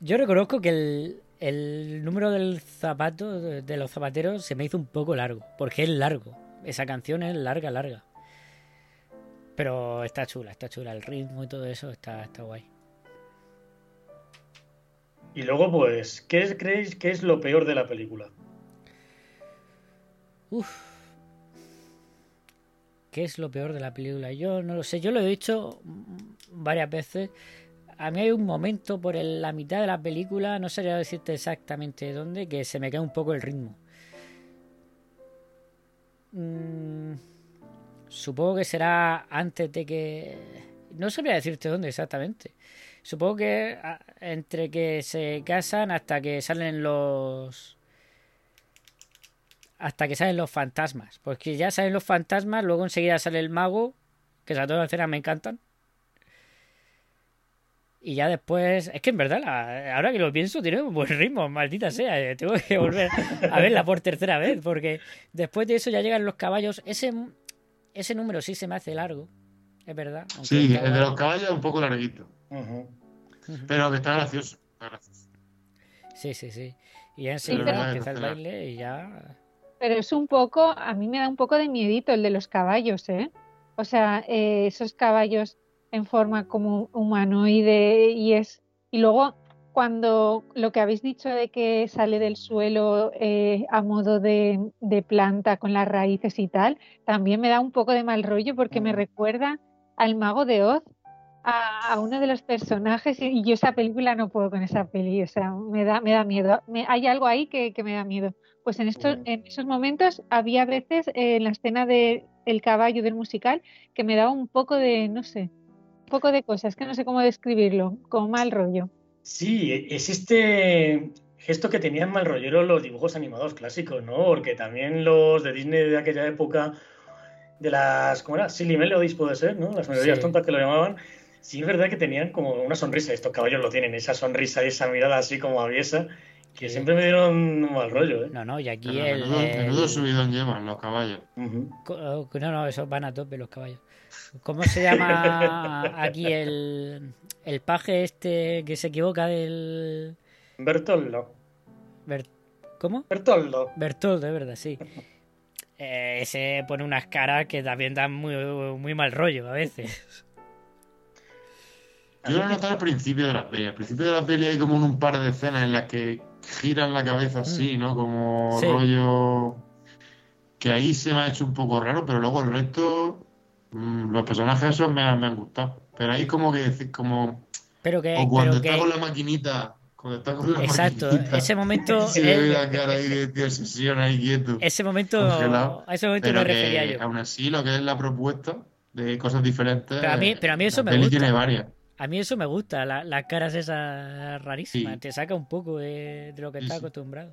Yo reconozco que el, el número del zapato, de, los zapateros, se me hizo un poco largo, porque es largo. Esa canción es larga, larga. Pero está chula, está chula. El ritmo y todo eso está, está guay. Y luego, pues, ¿qué creéis que es lo peor de la película? Uf. ¿Qué es lo peor de la película? Yo no lo sé. Yo lo he dicho varias veces. A mí hay un momento por la mitad de la película, no sabría decirte exactamente dónde, que se me cae un poco el ritmo. Mm, supongo que será antes de que... No sabría decirte dónde exactamente. Supongo que entre que se casan hasta que salen los hasta que salen los fantasmas. Porque ya salen los fantasmas, luego enseguida sale el mago, que esas dos escenas me encantan. Y ya después, es que en verdad, ahora que lo pienso, tiene un buen ritmo, maldita sea. Eh, tengo que volver a verla por tercera vez, porque después de eso ya llegan los caballos. Ese, ese número sí se me hace largo, es verdad. Sí, el de los caballos es un poco larguito. Pero que está gracioso, está gracioso. Sí, sí, sí. Y ya enseguida empieza el baile y ya. Pero es un poco, a mí me da un poco de miedito el de los caballos, ¿eh? O sea, eh, esos caballos en forma como humanoide y es y luego cuando lo que habéis dicho de que sale del suelo eh, a modo de, planta con las raíces y tal, también me da un poco de mal rollo porque me mm. recuerda al mago de Oz, a, uno de los personajes y, yo esa película no puedo con esa peli, o sea, me da, me da miedo. hay algo ahí que, que me da miedo. Pues en, estos, en esos momentos había veces eh, en la escena del el caballo del musical que me daba un poco de, no sé, poco de cosas, que no sé cómo describirlo, como mal rollo. Sí, es este gesto que tenían mal rollero los dibujos animados clásicos, ¿no? Porque también los de Disney de aquella época, de las, ¿cómo era? Silly Melodies puede ser, ¿no? Las melodías tontas que lo llamaban. Sí, es verdad que tenían como una sonrisa, estos caballos lo tienen, esa sonrisa, esa mirada así como aviesa, que siempre me dieron un mal rollo, ¿eh? No, no, y aquí el... Menudo, menudo subidón llevan los caballos. Oh, no, no, esos van a tope los caballos. ¿Cómo se llama aquí el, el paje este que se equivoca del... Bertoldo. ¿Cómo? Bertoldo. Bertoldo, es verdad, sí. Eh, ese pone unas caras que también dan muy, muy mal rollo a veces. Yo lo noté al principio de la peli. Al principio de la peli hay como un par de escenas en las que giran la cabeza así, mm. ¿no? Como rollo. Que ahí se me ha hecho un poco raro, pero luego el resto. Mm, los personajes esos me, han gustado. Pero ahí como que. Como, pero que. O cuando está con la maquinita. Cuando está con la Exacto, ese momento. Se ve la cara ahí de sesión ahí quieto. Ese momento. A ese momento me refería yo. Aún así, lo que es la propuesta de cosas diferentes. Pero a mí, pero a mí eso me gusta. tiene varias. A mí eso me gusta, las caras esas rarísimas. Te saca un poco de, lo que está acostumbrado.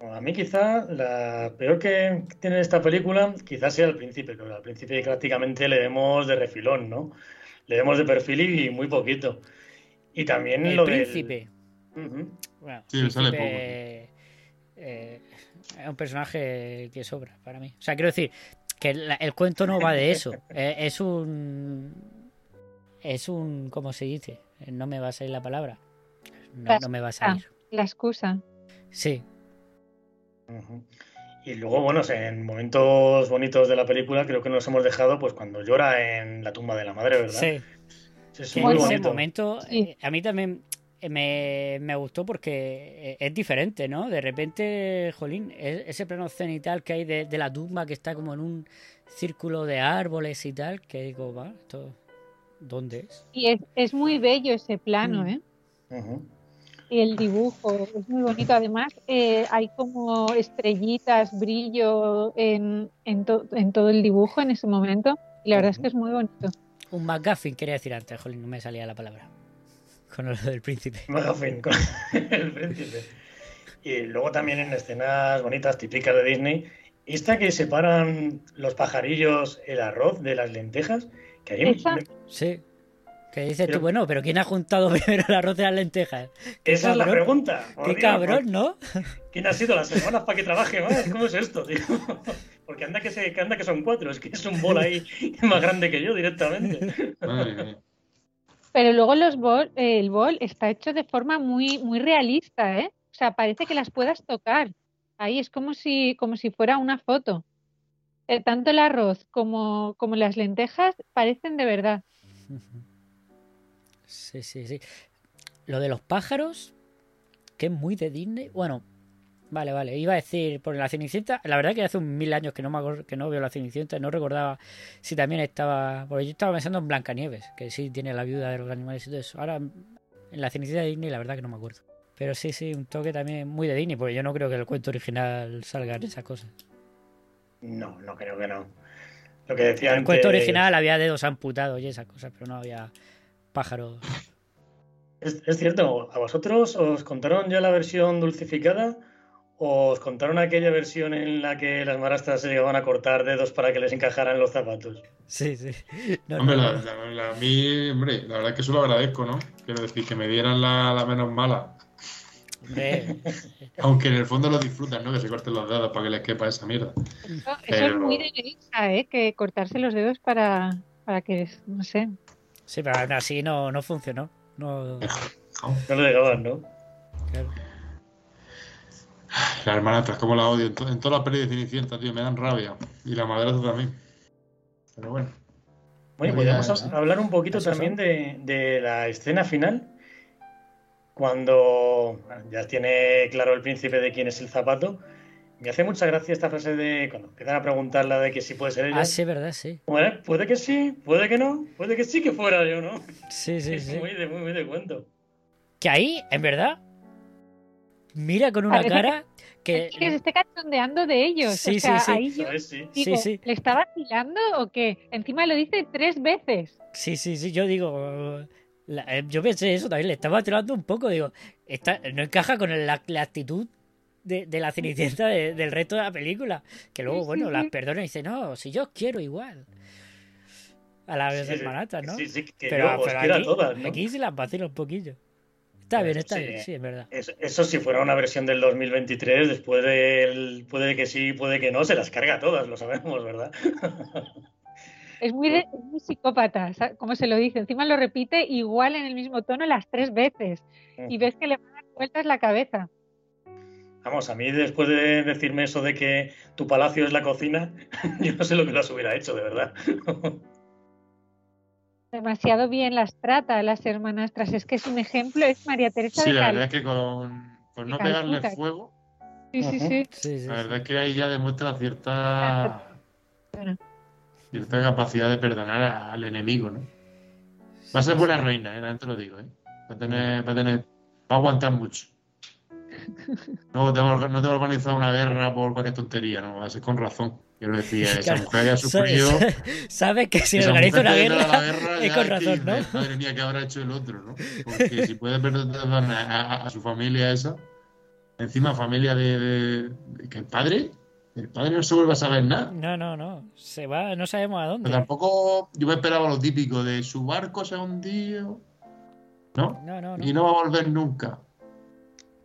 A mí quizá la peor que tiene esta película quizás sea el príncipe, pero al príncipe prácticamente le vemos de refilón, ¿no? Le vemos de perfil y muy poquito. Y también el lo príncipe. Bueno, sí, sale poco. Eh, es un personaje que sobra para mí. O sea, quiero decir que el, cuento no va de eso. Eh, es un es un, ¿cómo se dice? No me va a salir la palabra. No, me va a salir. La excusa. Sí. Y luego, bueno, en momentos bonitos de la película creo que nos hemos dejado pues cuando llora en la tumba de la madre, ¿verdad? Sí. Es muy ese momento eh, a mí también me, me, gustó porque es diferente, ¿no? De repente, jolín, e, ese plano cenital que hay de, de, la tumba que está como en un círculo de árboles y tal, que digo, va, esto ¿Dónde es? Y es, es muy bello ese plano, mm. ¿eh? Y el dibujo es muy bonito. Además, eh, hay como estrellitas, brillo en, en, en, todo el dibujo en ese momento. Y la verdad es que es muy bonito. Un McGuffin, quería decir antes, Jolín, no me salía la palabra. Con lo del príncipe. McGuffin, con el príncipe. Y luego también en escenas bonitas, típicas de Disney, esta que separan los pajarillos el arroz de las lentejas Sí. Que dices tú, bueno, pero ¿quién ha juntado primero el arroz de las lentejas? Esa es la pregunta. Qué cabrón, ¿no? ¿Quién ha sido las semanas para que trabaje más? ¿Cómo es esto, tío? Porque anda que, se, anda que son cuatro, es que es un bol ahí más grande que yo directamente. Pero luego los bol, el bol está hecho de forma muy, muy realista, ¿eh? O sea, parece que las puedas tocar. Ahí es como si, como si fuera una foto. eh, tanto el arroz como, como las lentejas parecen de verdad. Sí, sí, sí. Lo de los pájaros, que es muy de Disney. Bueno, vale, vale. Iba a decir, por la Cenicienta, la verdad que hace un mil años que no me acuerdo, que no veo la Cenicienta, no recordaba si también estaba. Porque yo estaba pensando en Blancanieves, que sí tiene la viuda de los animales y todo eso. Ahora, en la Cenicienta de Disney, la verdad que no me acuerdo. Pero sí, sí, un toque también muy de Disney, porque yo no creo que el cuento original salga en esas cosas. No, no creo que no. Lo que decía el cuento original había dedos amputados y esas cosas, pero no había pájaros. Es, es, cierto, ¿a vosotros os contaron ya la versión dulcificada o os contaron aquella versión en la que las marastras se llegaban a cortar dedos para que les encajaran los zapatos? Sí, sí. No, hombre, no. La, la, la, a mí, hombre, la verdad es que eso lo agradezco, ¿no? Quiero decir, que me dieran la, la menos mala. Aunque en el fondo lo disfrutan, ¿no? Que se corten los dedos para que les quepa esa mierda. Eso, Pero... es muy de ¿eh? Que cortarse los dedos para, para que, no sé. Sí, pero aún así no, no funcionó. No, no lo dejaban, ¿no? Claro. Las hermanastras, como la odio. En, to en todas las pelis de Cenicienta, tío, me dan rabia. Y la madrastra también. Pero bueno. Bueno, podríamos hablar un poquito también de, de la escena final cuando ya tiene claro el príncipe de quién es el zapato. Me hace mucha gracia esta frase de cuando empiezan a preguntarla de que si puede ser ella. Ah, sí, verdad, sí. Bueno, puede que sí, puede que no, puede que sí que fuera yo, ¿no? Sí, sí, es sí. Muy de, muy, muy de cuento. Que ahí, en verdad, mira con una cara que... que se esté cachondeando de ellos. Sí, o sea, sí, sí. ahí yo ¿Sabes? Sí. digo, Sí, sí. ¿le está vacilando o qué? Encima lo dice tres veces. Sí, sí, sí, yo digo... la- eh, yo pensé eso también, le estaba tirando un poco, digo, está, no encaja con el- la, la actitud de, de la cenicienta de- del resto de la película. Que luego, bueno, las perdona y dice, no, si yo os quiero igual. A las Sí, hermanatas, ¿no? Sí, sí, que pero yo pero quiero aquí, a todas, ¿no? aquí se las vacila un poquillo. Está bien, está Sí. bien, sí, es verdad. Eso, eso si fuera una versión del 2023, después del puede que sí, puede que no, se las carga todas, lo sabemos, ¿verdad? Es muy, de- es muy psicópata, como se lo dice. Encima lo repite igual en el mismo tono las tres veces. Y ves que le va a dar vueltas la cabeza. Vamos, a mí después de decirme eso de que tu palacio es la cocina, yo no sé lo que las hubiera hecho, de verdad. Demasiado bien las trata a las hermanastras. Es que es un ejemplo, es María Teresa Sí, de la Cal- verdad es que con, con no de pegarle Calcuta. fuego, Sí, sí, sí. Sí, sí, la verdad es que ahí ya demuestra cierta, Bueno, cierta capacidad de perdonar a- al enemigo, ¿no? Va a ser buena reina, ¿eh? Te lo digo, ¿eh? Va a tener, va a tener, va a aguantar mucho. No te, va- no te va a organizar una guerra por cualquier tontería, ¿no? Va a ser con razón. Quiero decir, esa Claro, mujer ya ha sufrido. Sabes que si organiza una guerra, la guerra es ya con que razón, ¿no? Madre mía, ¿qué habrá hecho el otro, no? Porque si puede perdonar a, a- a su familia esa, encima familia de, de- de- que el padre, el padre no se vuelve a saber nada. No, no, no. Se va, no sabemos a Pero dónde. tampoco yo me esperaba lo típico de su barco se ha hundido, ¿no? No, no, no. Y no va a volver nunca.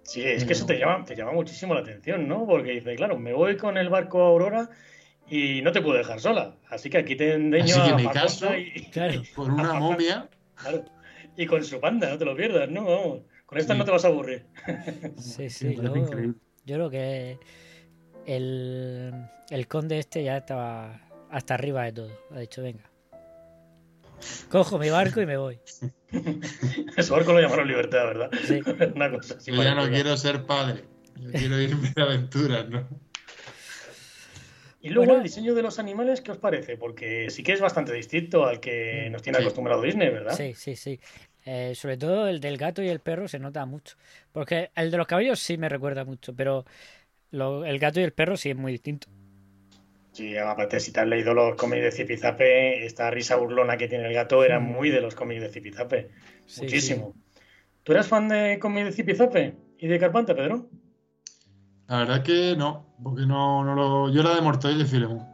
Sí, es que eso te llama, te llama muchísimo la atención, ¿no? Porque dice, claro, me voy con el barco Aurora y no te puedo dejar sola. Así que aquí te endeño Así que a me caso y, Claro. Con una momia. claro, y con su panda, no te lo pierdas, ¿no? Vamos, con esta Sí. no te vas a aburrir. Sí, sí. increíble. yo creo que el, el conde este ya estaba hasta arriba de todo. Ha dicho, venga. Cojo mi barco y me voy. Su barco lo llamaron Libertad, ¿verdad? Sí. Una cosa así. Yo ya no quiero ser padre. Yo quiero irme de aventuras, ¿no? Y luego Bueno. el diseño de los animales, ¿qué os parece? Porque sí que es bastante distinto al que nos tiene Sí. acostumbrado Disney, ¿verdad? Sí, sí, sí. Eh, sobre todo el del gato y el perro se nota mucho. Porque el de los caballos sí me recuerda mucho, pero lo- el gato y el perro sí es muy distinto. Sí, aparte, si te has leído los cómics de Zipizape, esta risa burlona que tiene el gato era muy de los cómics de Zipizape. Sí, Muchísimo. ¿Tú eras fan de cómics de Zipizape y de Carpanta, Pedro? La verdad que no, porque no, no lo. Yo era de Mortadelo y de Filemón.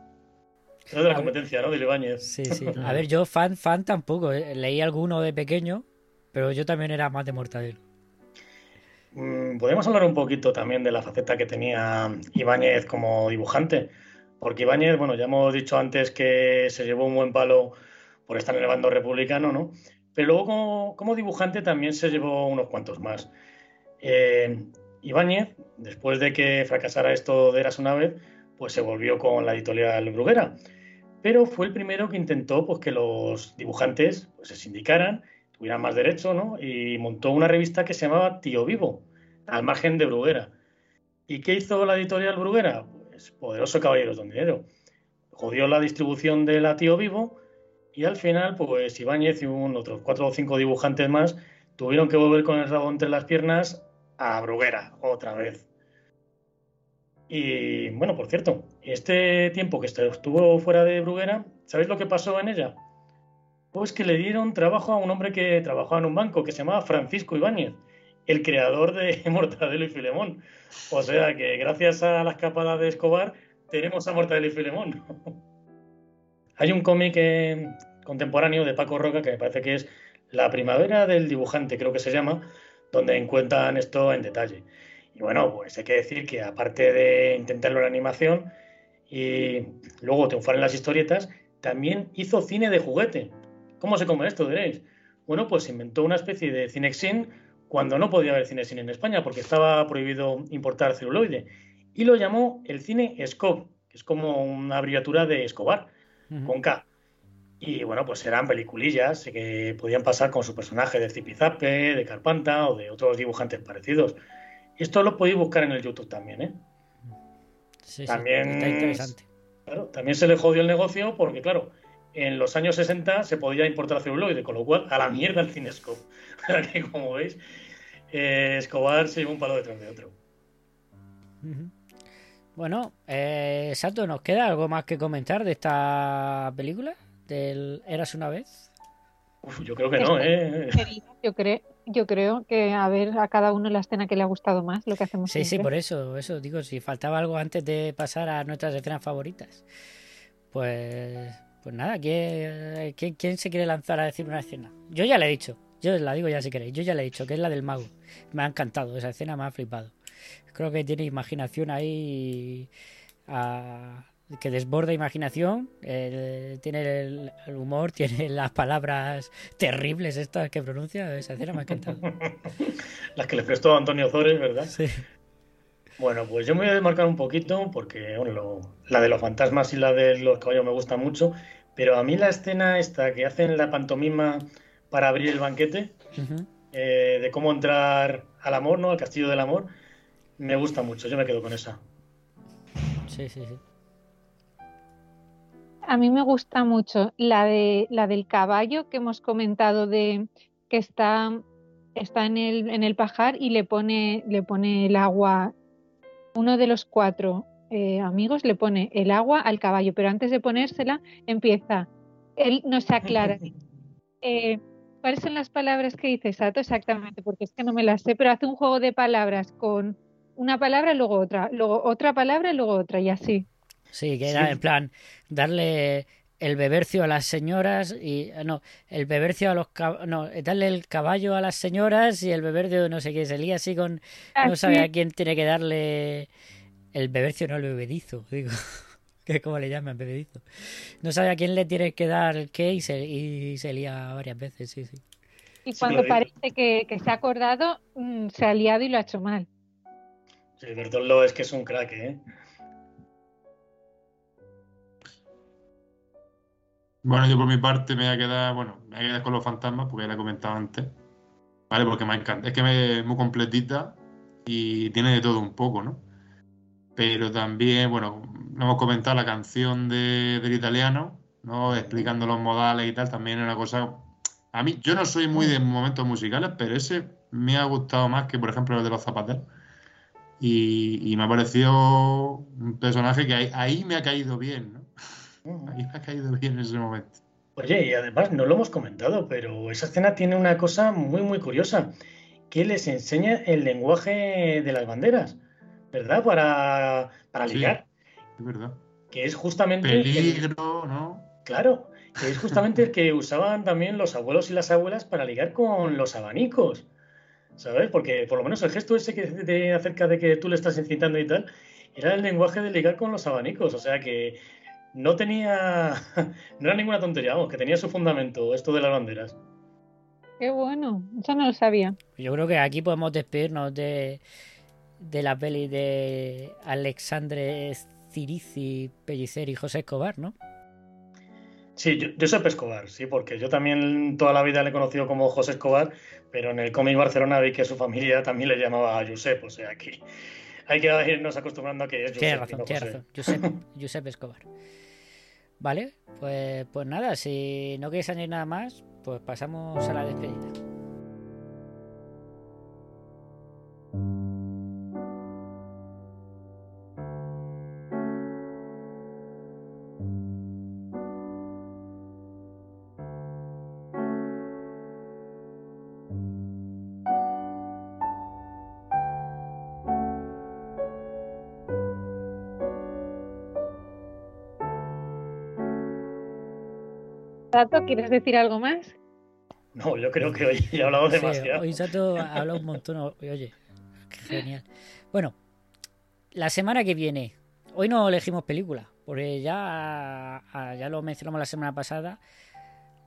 Era de la competencia, ¿no? De Ibáñez. Sí, sí. A ver, yo fan, fan tampoco. eh. Leí alguno de pequeño, pero yo también era más de Mortadelo. Mm, Podemos hablar un poquito también de la faceta que tenía Ibáñez como dibujante. Porque Ibáñez, bueno, ya hemos dicho antes que se llevó un buen palo por estar en el bando republicano, ¿no? Pero luego como, dibujante también se llevó unos cuantos más. Eh, Ibáñez, después de que fracasara esto de Eras una vez, pues se volvió con la editorial Bruguera. Pero fue el primero que intentó pues, que los dibujantes pues, se sindicaran, tuvieran más derecho, ¿no? Y montó una revista que se llamaba Tío Vivo, al margen de Bruguera. ¿Y qué hizo la editorial Bruguera? Poderoso Caballeros don Dinero. Jodió la distribución de la Tío Vivo y al final, pues Ibáñez y un, otros cuatro o cinco dibujantes más tuvieron que volver con el rabo entre las piernas a Bruguera otra vez. Y bueno, por cierto, este tiempo que estuvo fuera de Bruguera, ¿sabéis lo que pasó en ella? Pues que le dieron trabajo a un hombre que trabajaba en un banco que se llamaba Francisco Ibáñez, el creador de Mortadelo y Filemón. O sea que gracias a la escapada de Escobar tenemos a Mortadelo y Filemón. Hay un cómic eh, contemporáneo de Paco Roca que me parece que es La primavera del dibujante, creo que se llama, donde encuentran esto en detalle. Y bueno, pues hay que decir que aparte de intentarlo en animación y luego triunfar en las historietas, también hizo cine de juguete. ¿Cómo se come esto, diréis? Bueno, pues inventó una especie de cinexin cuando no podía haber cinexin en España porque estaba prohibido importar celuloide. Y lo llamó el cine Scope, que es como una abreviatura de Escobar, con K. Y bueno, pues eran peliculillas que podían pasar con su personaje de Zipizape, de Carpanta o de otros dibujantes parecidos. Esto lo podéis buscar en el YouTube también, ¿eh? Sí, también, sí, está interesante. Claro, también se le jodió el negocio porque, claro, en los años 60 se podía importar celuloide, con lo cual a la mierda el Cinescope. que como veis, eh, Escobar se llevó un palo detrás de otro. Bueno, eh, Sato, ¿nos queda algo más que comentar de esta película? ¿Del Eras una vez? Uf, yo creo que no, ¿eh? Yo creo, yo creo que a ver a cada uno la escena que le ha gustado más, lo que hacemos. Sí, siempre. sí, por eso, eso digo, si faltaba algo antes de pasar a nuestras escenas favoritas. Pues, pues nada, ¿quién, quién, quién se quiere lanzar a decir una escena? Yo ya la he dicho, yo la digo ya si queréis, yo ya le he dicho, que es la del mago. Me ha encantado, esa escena me ha flipado. Creo que tiene imaginación ahí a, que desborda imaginación, tiene el, el, humor, tiene las palabras terribles estas que pronuncia, esa escena me ha encantado. las que le prestó Antonio Zores, ¿verdad? Sí. Bueno, pues yo me voy a desmarcar un poquito porque bueno, lo, la de los fantasmas y la de los caballos me gusta mucho, pero a mí la escena esta que hacen la pantomima para abrir el banquete, uh -huh. Eh, de cómo entrar al amor, ¿no? Al castillo del amor, me gusta mucho, yo me quedo con esa. Sí, sí, sí. A mí me gusta mucho la de la del caballo que hemos comentado de que está está en el en el pajar y le pone le pone el agua uno de los cuatro eh, amigos le pone el agua al caballo, pero antes de ponérsela empieza él no se aclara. Eh, ¿Cuáles son las palabras que dice Sato exactamente? Porque es que no me las sé, pero hace un juego de palabras con una palabra, luego otra, luego otra palabra, luego otra y así. Sí, que era sí. en plan darle el bebercio a las señoras y no, el bebercio a los no, darle el caballo a las señoras y el bebercio no sé qué, se lía así con así. no sabe a quién tiene que darle el bebercio no el bebedizo, digo, que como le llaman bebedizo. No sabe a quién le tiene que dar el qué y se, y se lía varias veces, sí, sí. Y cuando sí, parece que, que, se ha acordado, mmm, se ha liado y lo ha hecho mal. Sí, Bertoldo es que es un crack, ¿eh? Bueno, yo por mi parte me voy a quedar, bueno, me voy a quedar con los fantasmas porque ya la he comentado antes. Vale, porque me encanta. Es que me, es muy completita y tiene de todo un poco, ¿no? Pero también, bueno, hemos comentado la canción de, del italiano, ¿no? Explicando los modales y tal, también es una cosa. A mí, yo no soy muy de momentos musicales, pero ese me ha gustado más que, por ejemplo, el de los zapateros. Y, y me ha parecido un personaje que ahí, ahí me ha caído bien, ¿no? Ahí me ha caído bien en ese momento. Oye, y además no lo hemos comentado, pero esa escena tiene una cosa muy, muy curiosa, que les enseña el lenguaje de las banderas, ¿verdad? Para, para ligar. Sí, es verdad. Que es justamente... Peligro, el... ¿no? Claro, que es justamente el que usaban también los abuelos y las abuelas para ligar con los abanicos, ¿sabes? Porque por lo menos el gesto ese que de acerca de que tú le estás incitando y tal, era el lenguaje de ligar con los abanicos, o sea que no tenía, no era ninguna tontería, vamos, que tenía su fundamento esto de las banderas. Qué bueno, eso no lo sabía. Yo creo que aquí podemos despedirnos de, de la peli de Alexandre Cirici Pellicer y José Escobar, ¿no? Sí, Josep Escobar, sí, porque yo también toda la vida le he conocido como José Escobar, pero en el cómic Barcelona vi que su familia también le llamaba a Josep, o sea que hay que irnos acostumbrando a que es Josep. Tienes razón, tienes razón. Josep, Josep Escobar. Vale, pues, pues nada, si no queréis añadir nada más, pues pasamos a la despedida. Sato, ¿quieres decir algo más? No, yo creo que hoy he hablado demasiado. hoy Sato ha hablado un montón. Oye, genial. Bueno, la semana que viene, hoy no elegimos película, porque ya, ya lo mencionamos la semana pasada.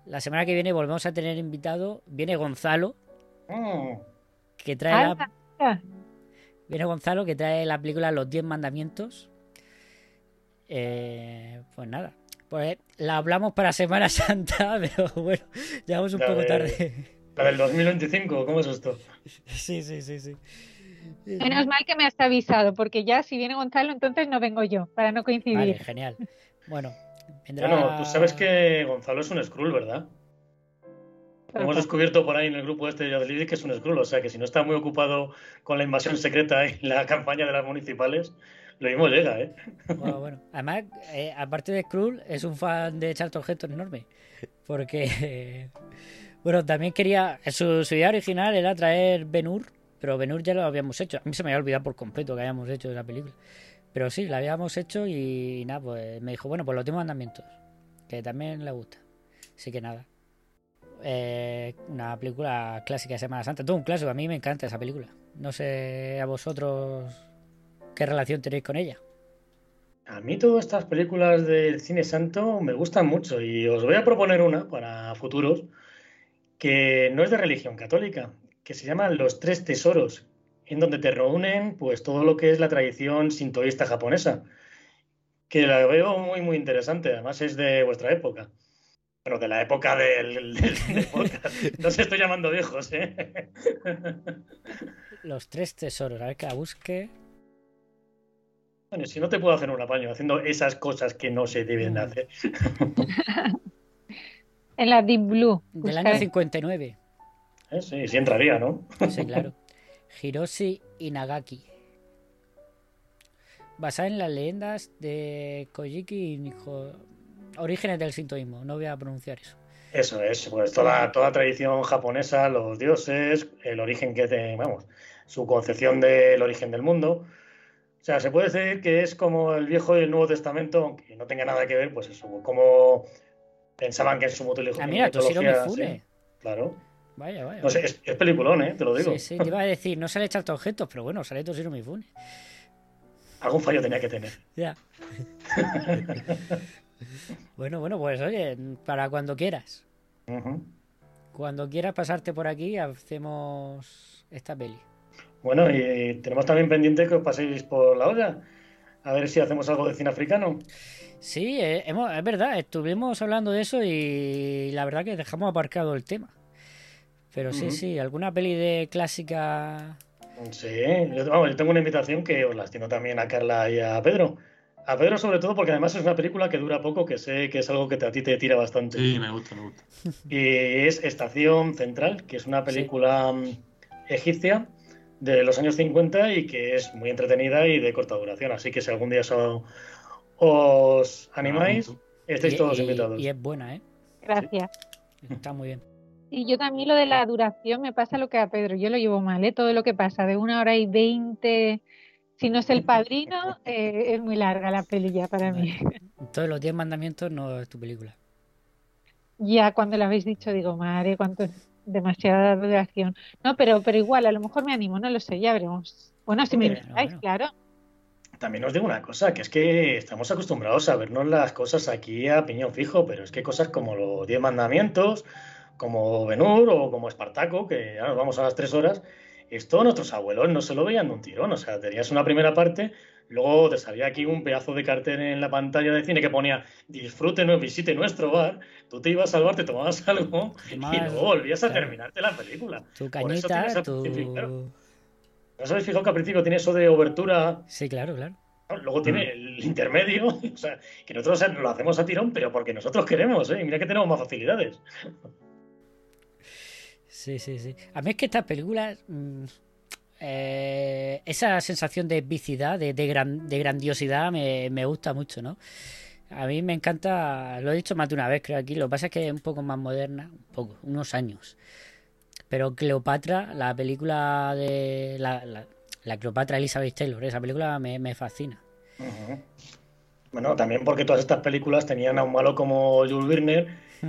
La semana que viene volvemos a tener invitado. Viene Gonzalo, Mm, que trae la, Ah, Viene Gonzalo que trae la película Los Diez Mandamientos. Eh, pues nada. Pues la hablamos para Semana Santa, pero bueno, llegamos un La poco de- tarde. La del 2025, ¿cómo es esto? Sí, sí, sí, sí. Menos mal que me has avisado, porque ya si viene Gonzalo, entonces no vengo yo, para no coincidir. Vale, genial. Bueno, vendrá. Bueno, tú sabes que Gonzalo es un Skrull, ¿verdad? Hemos descubierto por ahí en el grupo este de Yadlidi que es un Skrull, o sea que si no está muy ocupado con la invasión secreta y la campaña de las municipales, lo mismo llega, ¿eh? Bueno, bueno. Además, eh, aparte de Skrull, es un fan de Charlton Heston enorme. Porque, bueno, también quería. Su, su idea original era traer Ben-Hur, pero Ben-Hur ya lo habíamos hecho. A mí se me había olvidado por completo que habíamos hecho esa película. Pero sí, la habíamos hecho y nada, pues me dijo, bueno, pues los últimos mandamientos, que también le gusta. Así que nada. Eh, una película clásica de Semana Santa. Todo un clásico, a mí me encanta esa película. No sé a vosotros qué relación tenéis con ella. A mí todas estas películas del cine santo me gustan mucho y os voy a proponer una para futuros que no es de religión católica, que se llama Los Tres Tesoros, en donde te reúnen pues todo lo que es la tradición sintoísta japonesa, que la veo muy muy interesante, además es de vuestra época. Bueno, de la época del, del, del podcast. No se estoy llamando viejos, ¿eh? Los tres tesoros, a ver que la busque. Bueno, si no te puedo hacer un apaño haciendo esas cosas que no se Mm. deben de hacer. En la Deep Blue. Del año 59. Eh, Sí, sí entraría, ¿no? Sí, claro. Hiroshi Inagaki. Basada en las leyendas de Kojiki Nijo... Orígenes del sintoísmo. No voy a pronunciar eso. Eso es, pues toda, toda tradición japonesa, los dioses, el origen que te, vamos, su concepción del origen del mundo. O sea, se puede decir que es como el Viejo y el Nuevo Testamento, aunque no tenga nada que ver, pues eso, como pensaban que en su mitología. Ah, mira, Toshiro Mifune. sí, claro. Vaya, vaya. No sé, es, es peliculón, ¿eh? Te lo digo. Sí, sí, te iba a decir, no sale Charlton Heston, pero bueno, sale Toshiro Mifune. Algún fallo tenía que tener. Ya. bueno, bueno, pues oye, para cuando quieras. Cuando quieras pasarte por aquí, hacemos esta peli. Bueno, y tenemos también pendiente que os paséis por la olla. A ver si hacemos algo de cine africano. Sí, eh, hemos- es verdad, estuvimos hablando de eso y la verdad que dejamos aparcado el tema. Pero sí, sí, alguna peli de clásica. Sí, yo, vamos, yo tengo una invitación que os las tengo también a Carla y a Pedro. A Pedro sobre todo porque además es una película que dura poco, que sé que es algo que te- a ti te tira bastante. Sí, me gusta, me gusta. Y es Estación Central, que es una película mm, egipcia de los años 50 y que es muy entretenida y de corta duración. Así que si algún día os, os animáis, estáis Y- todos y- invitados. Y es buena, ¿eh? Gracias. Está muy bien. Y yo también lo de la duración me pasa lo que a Pedro, yo lo llevo mal, ¿eh? Todo lo que pasa de una hora y veinte, si no es el padrino, eh, es muy larga la peli ya para mí. Todos los 10 mandamientos no es tu película. Ya cuando lo habéis dicho digo, madre, cuánto es demasiada duración. No, pero, pero igual, a lo mejor me animo, no lo sé, ya veremos. Bueno, si me Bueno, invitáis, claro. También os digo una cosa, que es que estamos acostumbrados a vernos las cosas aquí a piñón fijo, pero es que cosas como los Diez Mandamientos, como Benur o como Espartaco, que ya nos vamos a las tres horas, esto nuestros abuelos no se lo veían de un tirón. O sea, tenías una primera parte Luego te salía aquí un pedazo de cartel en la pantalla de cine que ponía disfrute, no visite nuestro bar. Tú te ibas al bar, te tomabas algo y luego volvías a terminarte la película. Tu cañita, tu... ¿No os habéis fijado que al principio tiene eso de obertura? Sí, claro, claro. Luego tiene mm. el intermedio, o sea, que nosotros lo hacemos a tirón, pero porque nosotros queremos, ¿eh? Mira que tenemos más facilidades. Sí, sí, sí. A mí es que estas películas... Mm, eh, esa sensación de epicidad, de, de, grandiosidad, me, gusta mucho, ¿no? A mí me encanta, lo he dicho más de una vez, creo aquí, lo que pasa es que es un poco más moderna, un poco, unos años. Pero Cleopatra, la película de la, la, Cleopatra Elizabeth Taylor, esa película me, fascina. Bueno, también porque todas estas películas tenían a un malo como Jules Werner,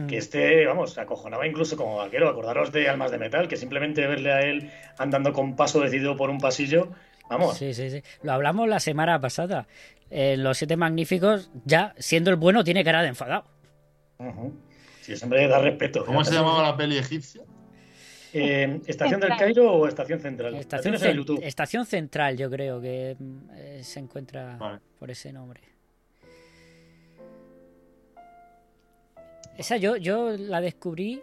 Que este, vamos, se acojonaba incluso como vaquero. Acordaros de Almas de Metal, que simplemente verle a él andando con paso decidido por un pasillo, vamos. Sí, sí, sí. Lo hablamos la semana pasada. En Los Siete Magníficos, ya siendo el bueno, tiene cara de enfadado. Sí, siempre da respeto. ¿Cómo se llamaba la peli egipcia? Eh, ¿Estación del Cairo o Estación Central? Estación, estación Central, yo creo que eh, se encuentra por ese nombre. Esa yo, yo la descubrí,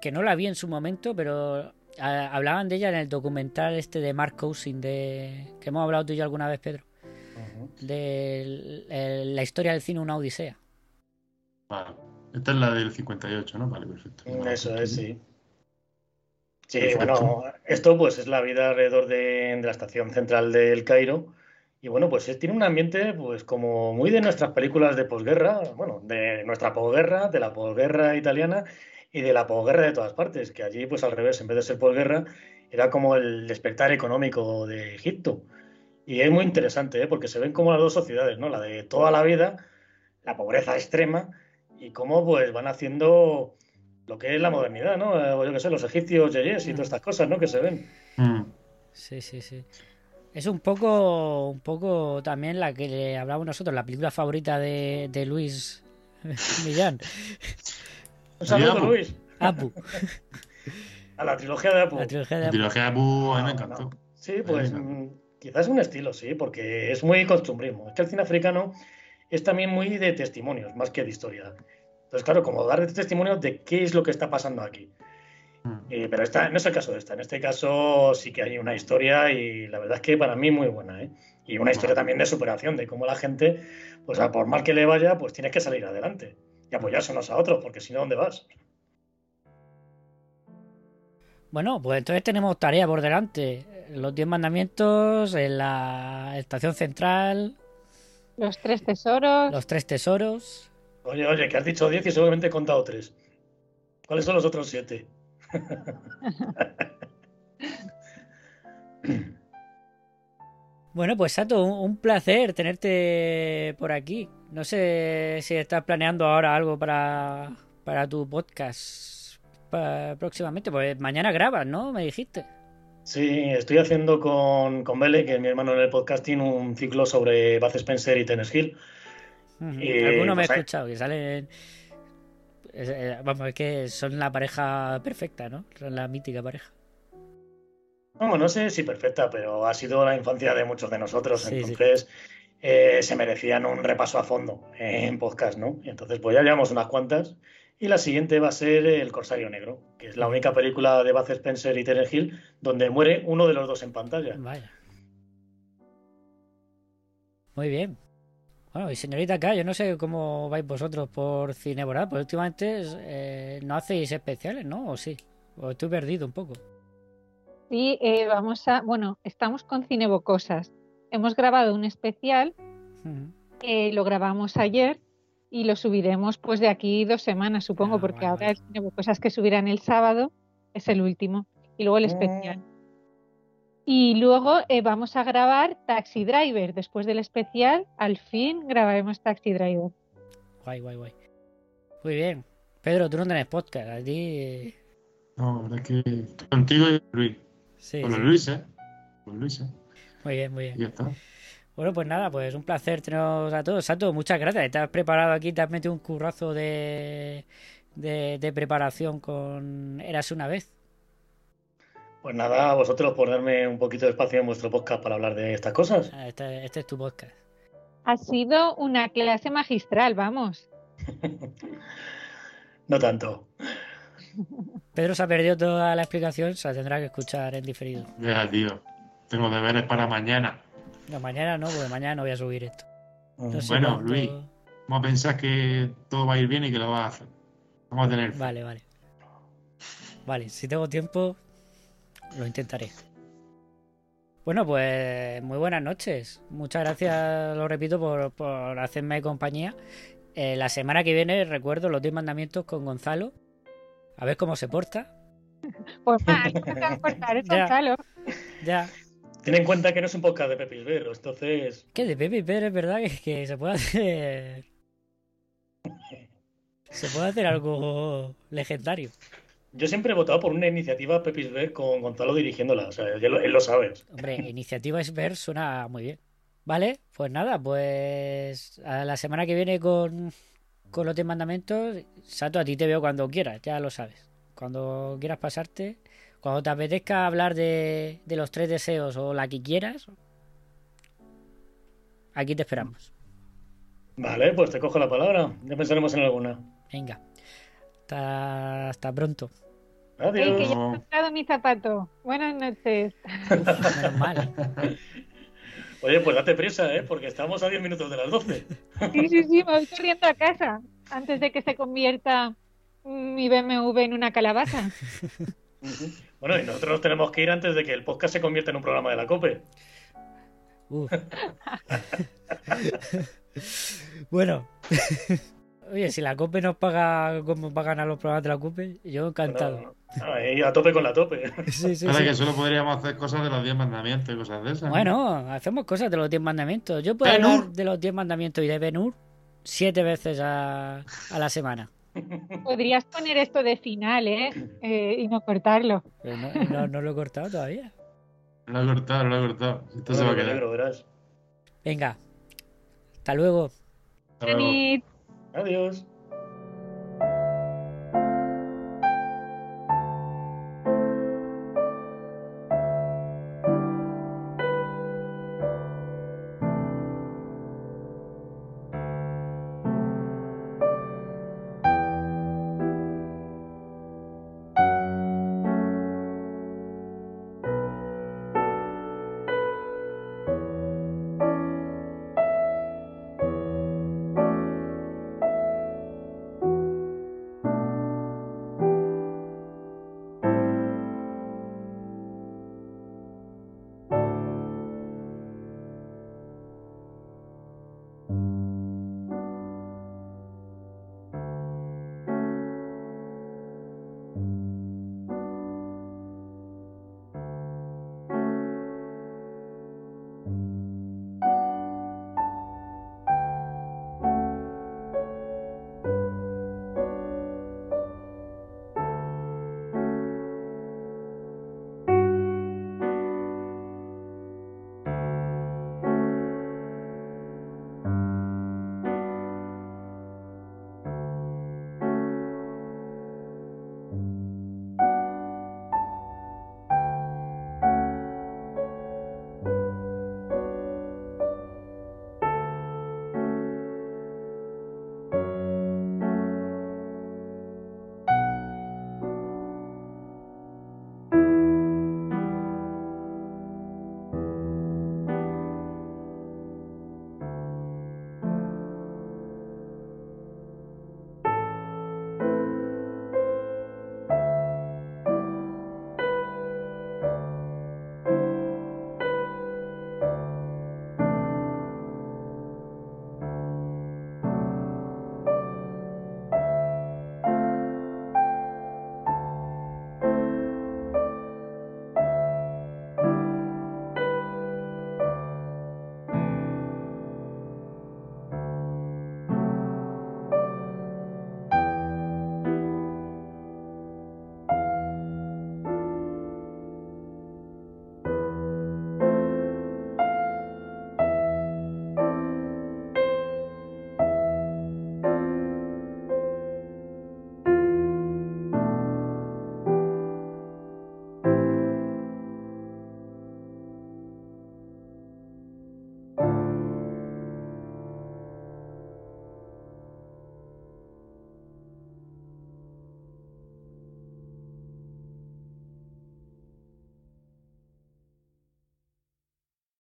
que no la vi en su momento, pero hablaban de ella en el documental este de Mark Cousin, de, que hemos hablado tú y yo alguna vez, Pedro. De la historia del cine, una odisea. Vale. Esta es la del 58, ¿no? Vale, perfecto. Eso es, sí. Sí, bueno, esto pues es la vida alrededor de, de la estación central del Cairo y bueno, pues tiene un ambiente pues como muy de nuestras películas de posguerra, bueno, de nuestra posguerra, de la posguerra italiana y de la posguerra de todas partes, que allí pues al revés, en vez de ser posguerra, era como el despertar económico de Egipto. Y es muy interesante, ¿eh? porque se ven como las dos sociedades, ¿no? La de toda la vida, la pobreza extrema, y cómo pues van haciendo lo que es la modernidad, ¿no? Eh, yo qué sé, los egipcios, yeyes y todas estas cosas, ¿no? Que se ven. Mm. Sí, sí, sí. Es un poco, un poco también la que le hablamos nosotros, la película favorita de, de Luis Millán. Un saludo, Luis. Apu. A la trilogía de Apu. La trilogía de Apu, trilogía de Apu a mí me encantó. Sí, pues mm, quizás es un estilo, sí, porque es muy costumbrismo. Es que el cine africano es también muy de testimonios, más que de historia. Entonces, claro, como dar testimonio de qué es lo que está pasando aquí. Mm. Eh, pero esta, no es el caso de esta. En este caso sí que hay una historia y la verdad es que para mí muy buena. ¿eh? Y una historia también de superación, de cómo la gente, pues a por mal que le vaya, pues tienes que salir adelante y apoyarse unos a otros, porque si no, ¿dónde vas? Bueno, pues entonces tenemos tarea por delante. Los diez mandamientos en la estación central. Los tres tesoros. Los tres tesoros. Oye, oye, que has dicho diez y seguramente he contado tres. ¿Cuáles son los otros siete? Bueno, pues Sato, un placer tenerte por aquí. No sé si estás planeando ahora algo para, para tu podcast próximamente, pues mañana grabas, ¿no? Me dijiste. Sí, estoy haciendo con, con Bele, que es mi hermano en el podcasting, un ciclo sobre Baz Spencer y Tennis Hill. Alguno me ha pues escuchado, que salen eh, vamos, es que son la pareja perfecta, ¿no? Son la mítica pareja. No, no sé si perfecta, pero ha sido la infancia de muchos de nosotros, entonces eh, se merecían un repaso a fondo en podcast, ¿no? Entonces pues ya llevamos unas cuantas y la siguiente va a ser El Corsario Negro, que es la única película de Baz Spencer y Terence Hill donde muere uno de los dos en pantalla. Vaya. Muy bien. Bueno, y señorita acá, yo no sé cómo vais vosotros por Cinebora, pues últimamente eh, no hacéis especiales, ¿no? ¿O sí? ¿O estoy perdido un poco? Sí, eh, vamos a... Bueno, estamos con Cinebocosas. Hemos grabado un especial, que lo grabamos ayer y lo subiremos pues de aquí dos semanas, supongo, ah, porque ahora el Cinebocosas que subirán el sábado es el último. Y luego el especial. Y luego eh, vamos a grabar Taxi Driver. Después del especial, al fin grabaremos Taxi Driver. Guay, guay, guay. Muy bien. Pedro, tú no tenés podcast. A ti. No, la verdad es que contigo y Luis. Sí. Con Luis, ¿eh? Con Luis, ¿eh? Muy bien, muy bien. Y ya está. Bueno, pues nada, pues un placer teneros a todos. Sato, muchas gracias. Te has preparado aquí, te has metido un currazo de, de, de preparación con Eras una vez. Pues nada, a vosotros por darme un poquito de espacio en vuestro podcast para hablar de estas cosas. Ah, Este, este es tu podcast. Ha sido una clase magistral, vamos. No tanto. Pedro se ha perdido toda la explicación, se la tendrá que escuchar en diferido. Ya, tío. Tengo deberes para mañana. No, mañana no, porque mañana no voy a subir esto. No sé bueno, cuánto- Luis, vamos a pensar que todo va a ir bien y que lo vas a hacer. Vamos a tener. Vale, vale. Vale, si tengo tiempo, lo intentaré. Bueno, pues muy buenas noches. Muchas gracias, lo repito, por, por hacerme compañía. Eh, la semana que viene recuerdo los 10 mandamientos con Gonzalo. A ver cómo se porta. Pues mal, no te vas a cortar, es Ya. Gonzalo. Ya. Ten en cuenta que no es un podcast de Pepis Berro, entonces. Que de Pepe Pérez es verdad que, que se puede hacer. Se puede hacer algo legendario. Yo siempre he votado por una iniciativa Pepis Ver con Gonzalo dirigiéndola. O sea, lo- él lo sabe. Hombre, iniciativa es ver suena muy bien. Vale, pues nada, pues a la semana que viene con, con los 10 mandamientos, Sato, a ti te veo cuando quieras, ya lo sabes. Cuando quieras pasarte, cuando te apetezca hablar de, de los tres deseos o la que quieras, aquí te esperamos. Vale, pues te cojo la palabra. Ya pensaremos en alguna. Venga, hasta, hasta pronto. Ey, que ya he Adiós. encontrado mi zapato. Buenas noches. Menos mal. Oye, pues date prisa, ¿eh? Porque estamos a 10 minutos de las 12. Sí, sí, sí, me voy corriendo a casa antes de que se convierta mi BMW en una calabaza. Bueno, y nosotros nos tenemos que ir antes de que el podcast se convierta en un programa de la COPE. Uf. bueno. Oye, si la COPE nos paga como pagan a los programas de la COPE, yo encantado. A tope con la tope. Sí, sí, Ahora sí. que solo podríamos hacer cosas de los 10 mandamientos y cosas de esas. ¿no? Bueno, hacemos cosas de los 10 mandamientos. Yo puedo Ben-Hur. hablar de los 10 mandamientos y de Ben-Hur siete veces a, a la semana. Podrías poner esto de final, ¿eh? Eh, y no cortarlo. Pero no, no- no lo he cortado todavía. Lo he cortado, lo he cortado. Esto se va a quedar. negro. Venga, hasta luego. Hasta luego. Adiós.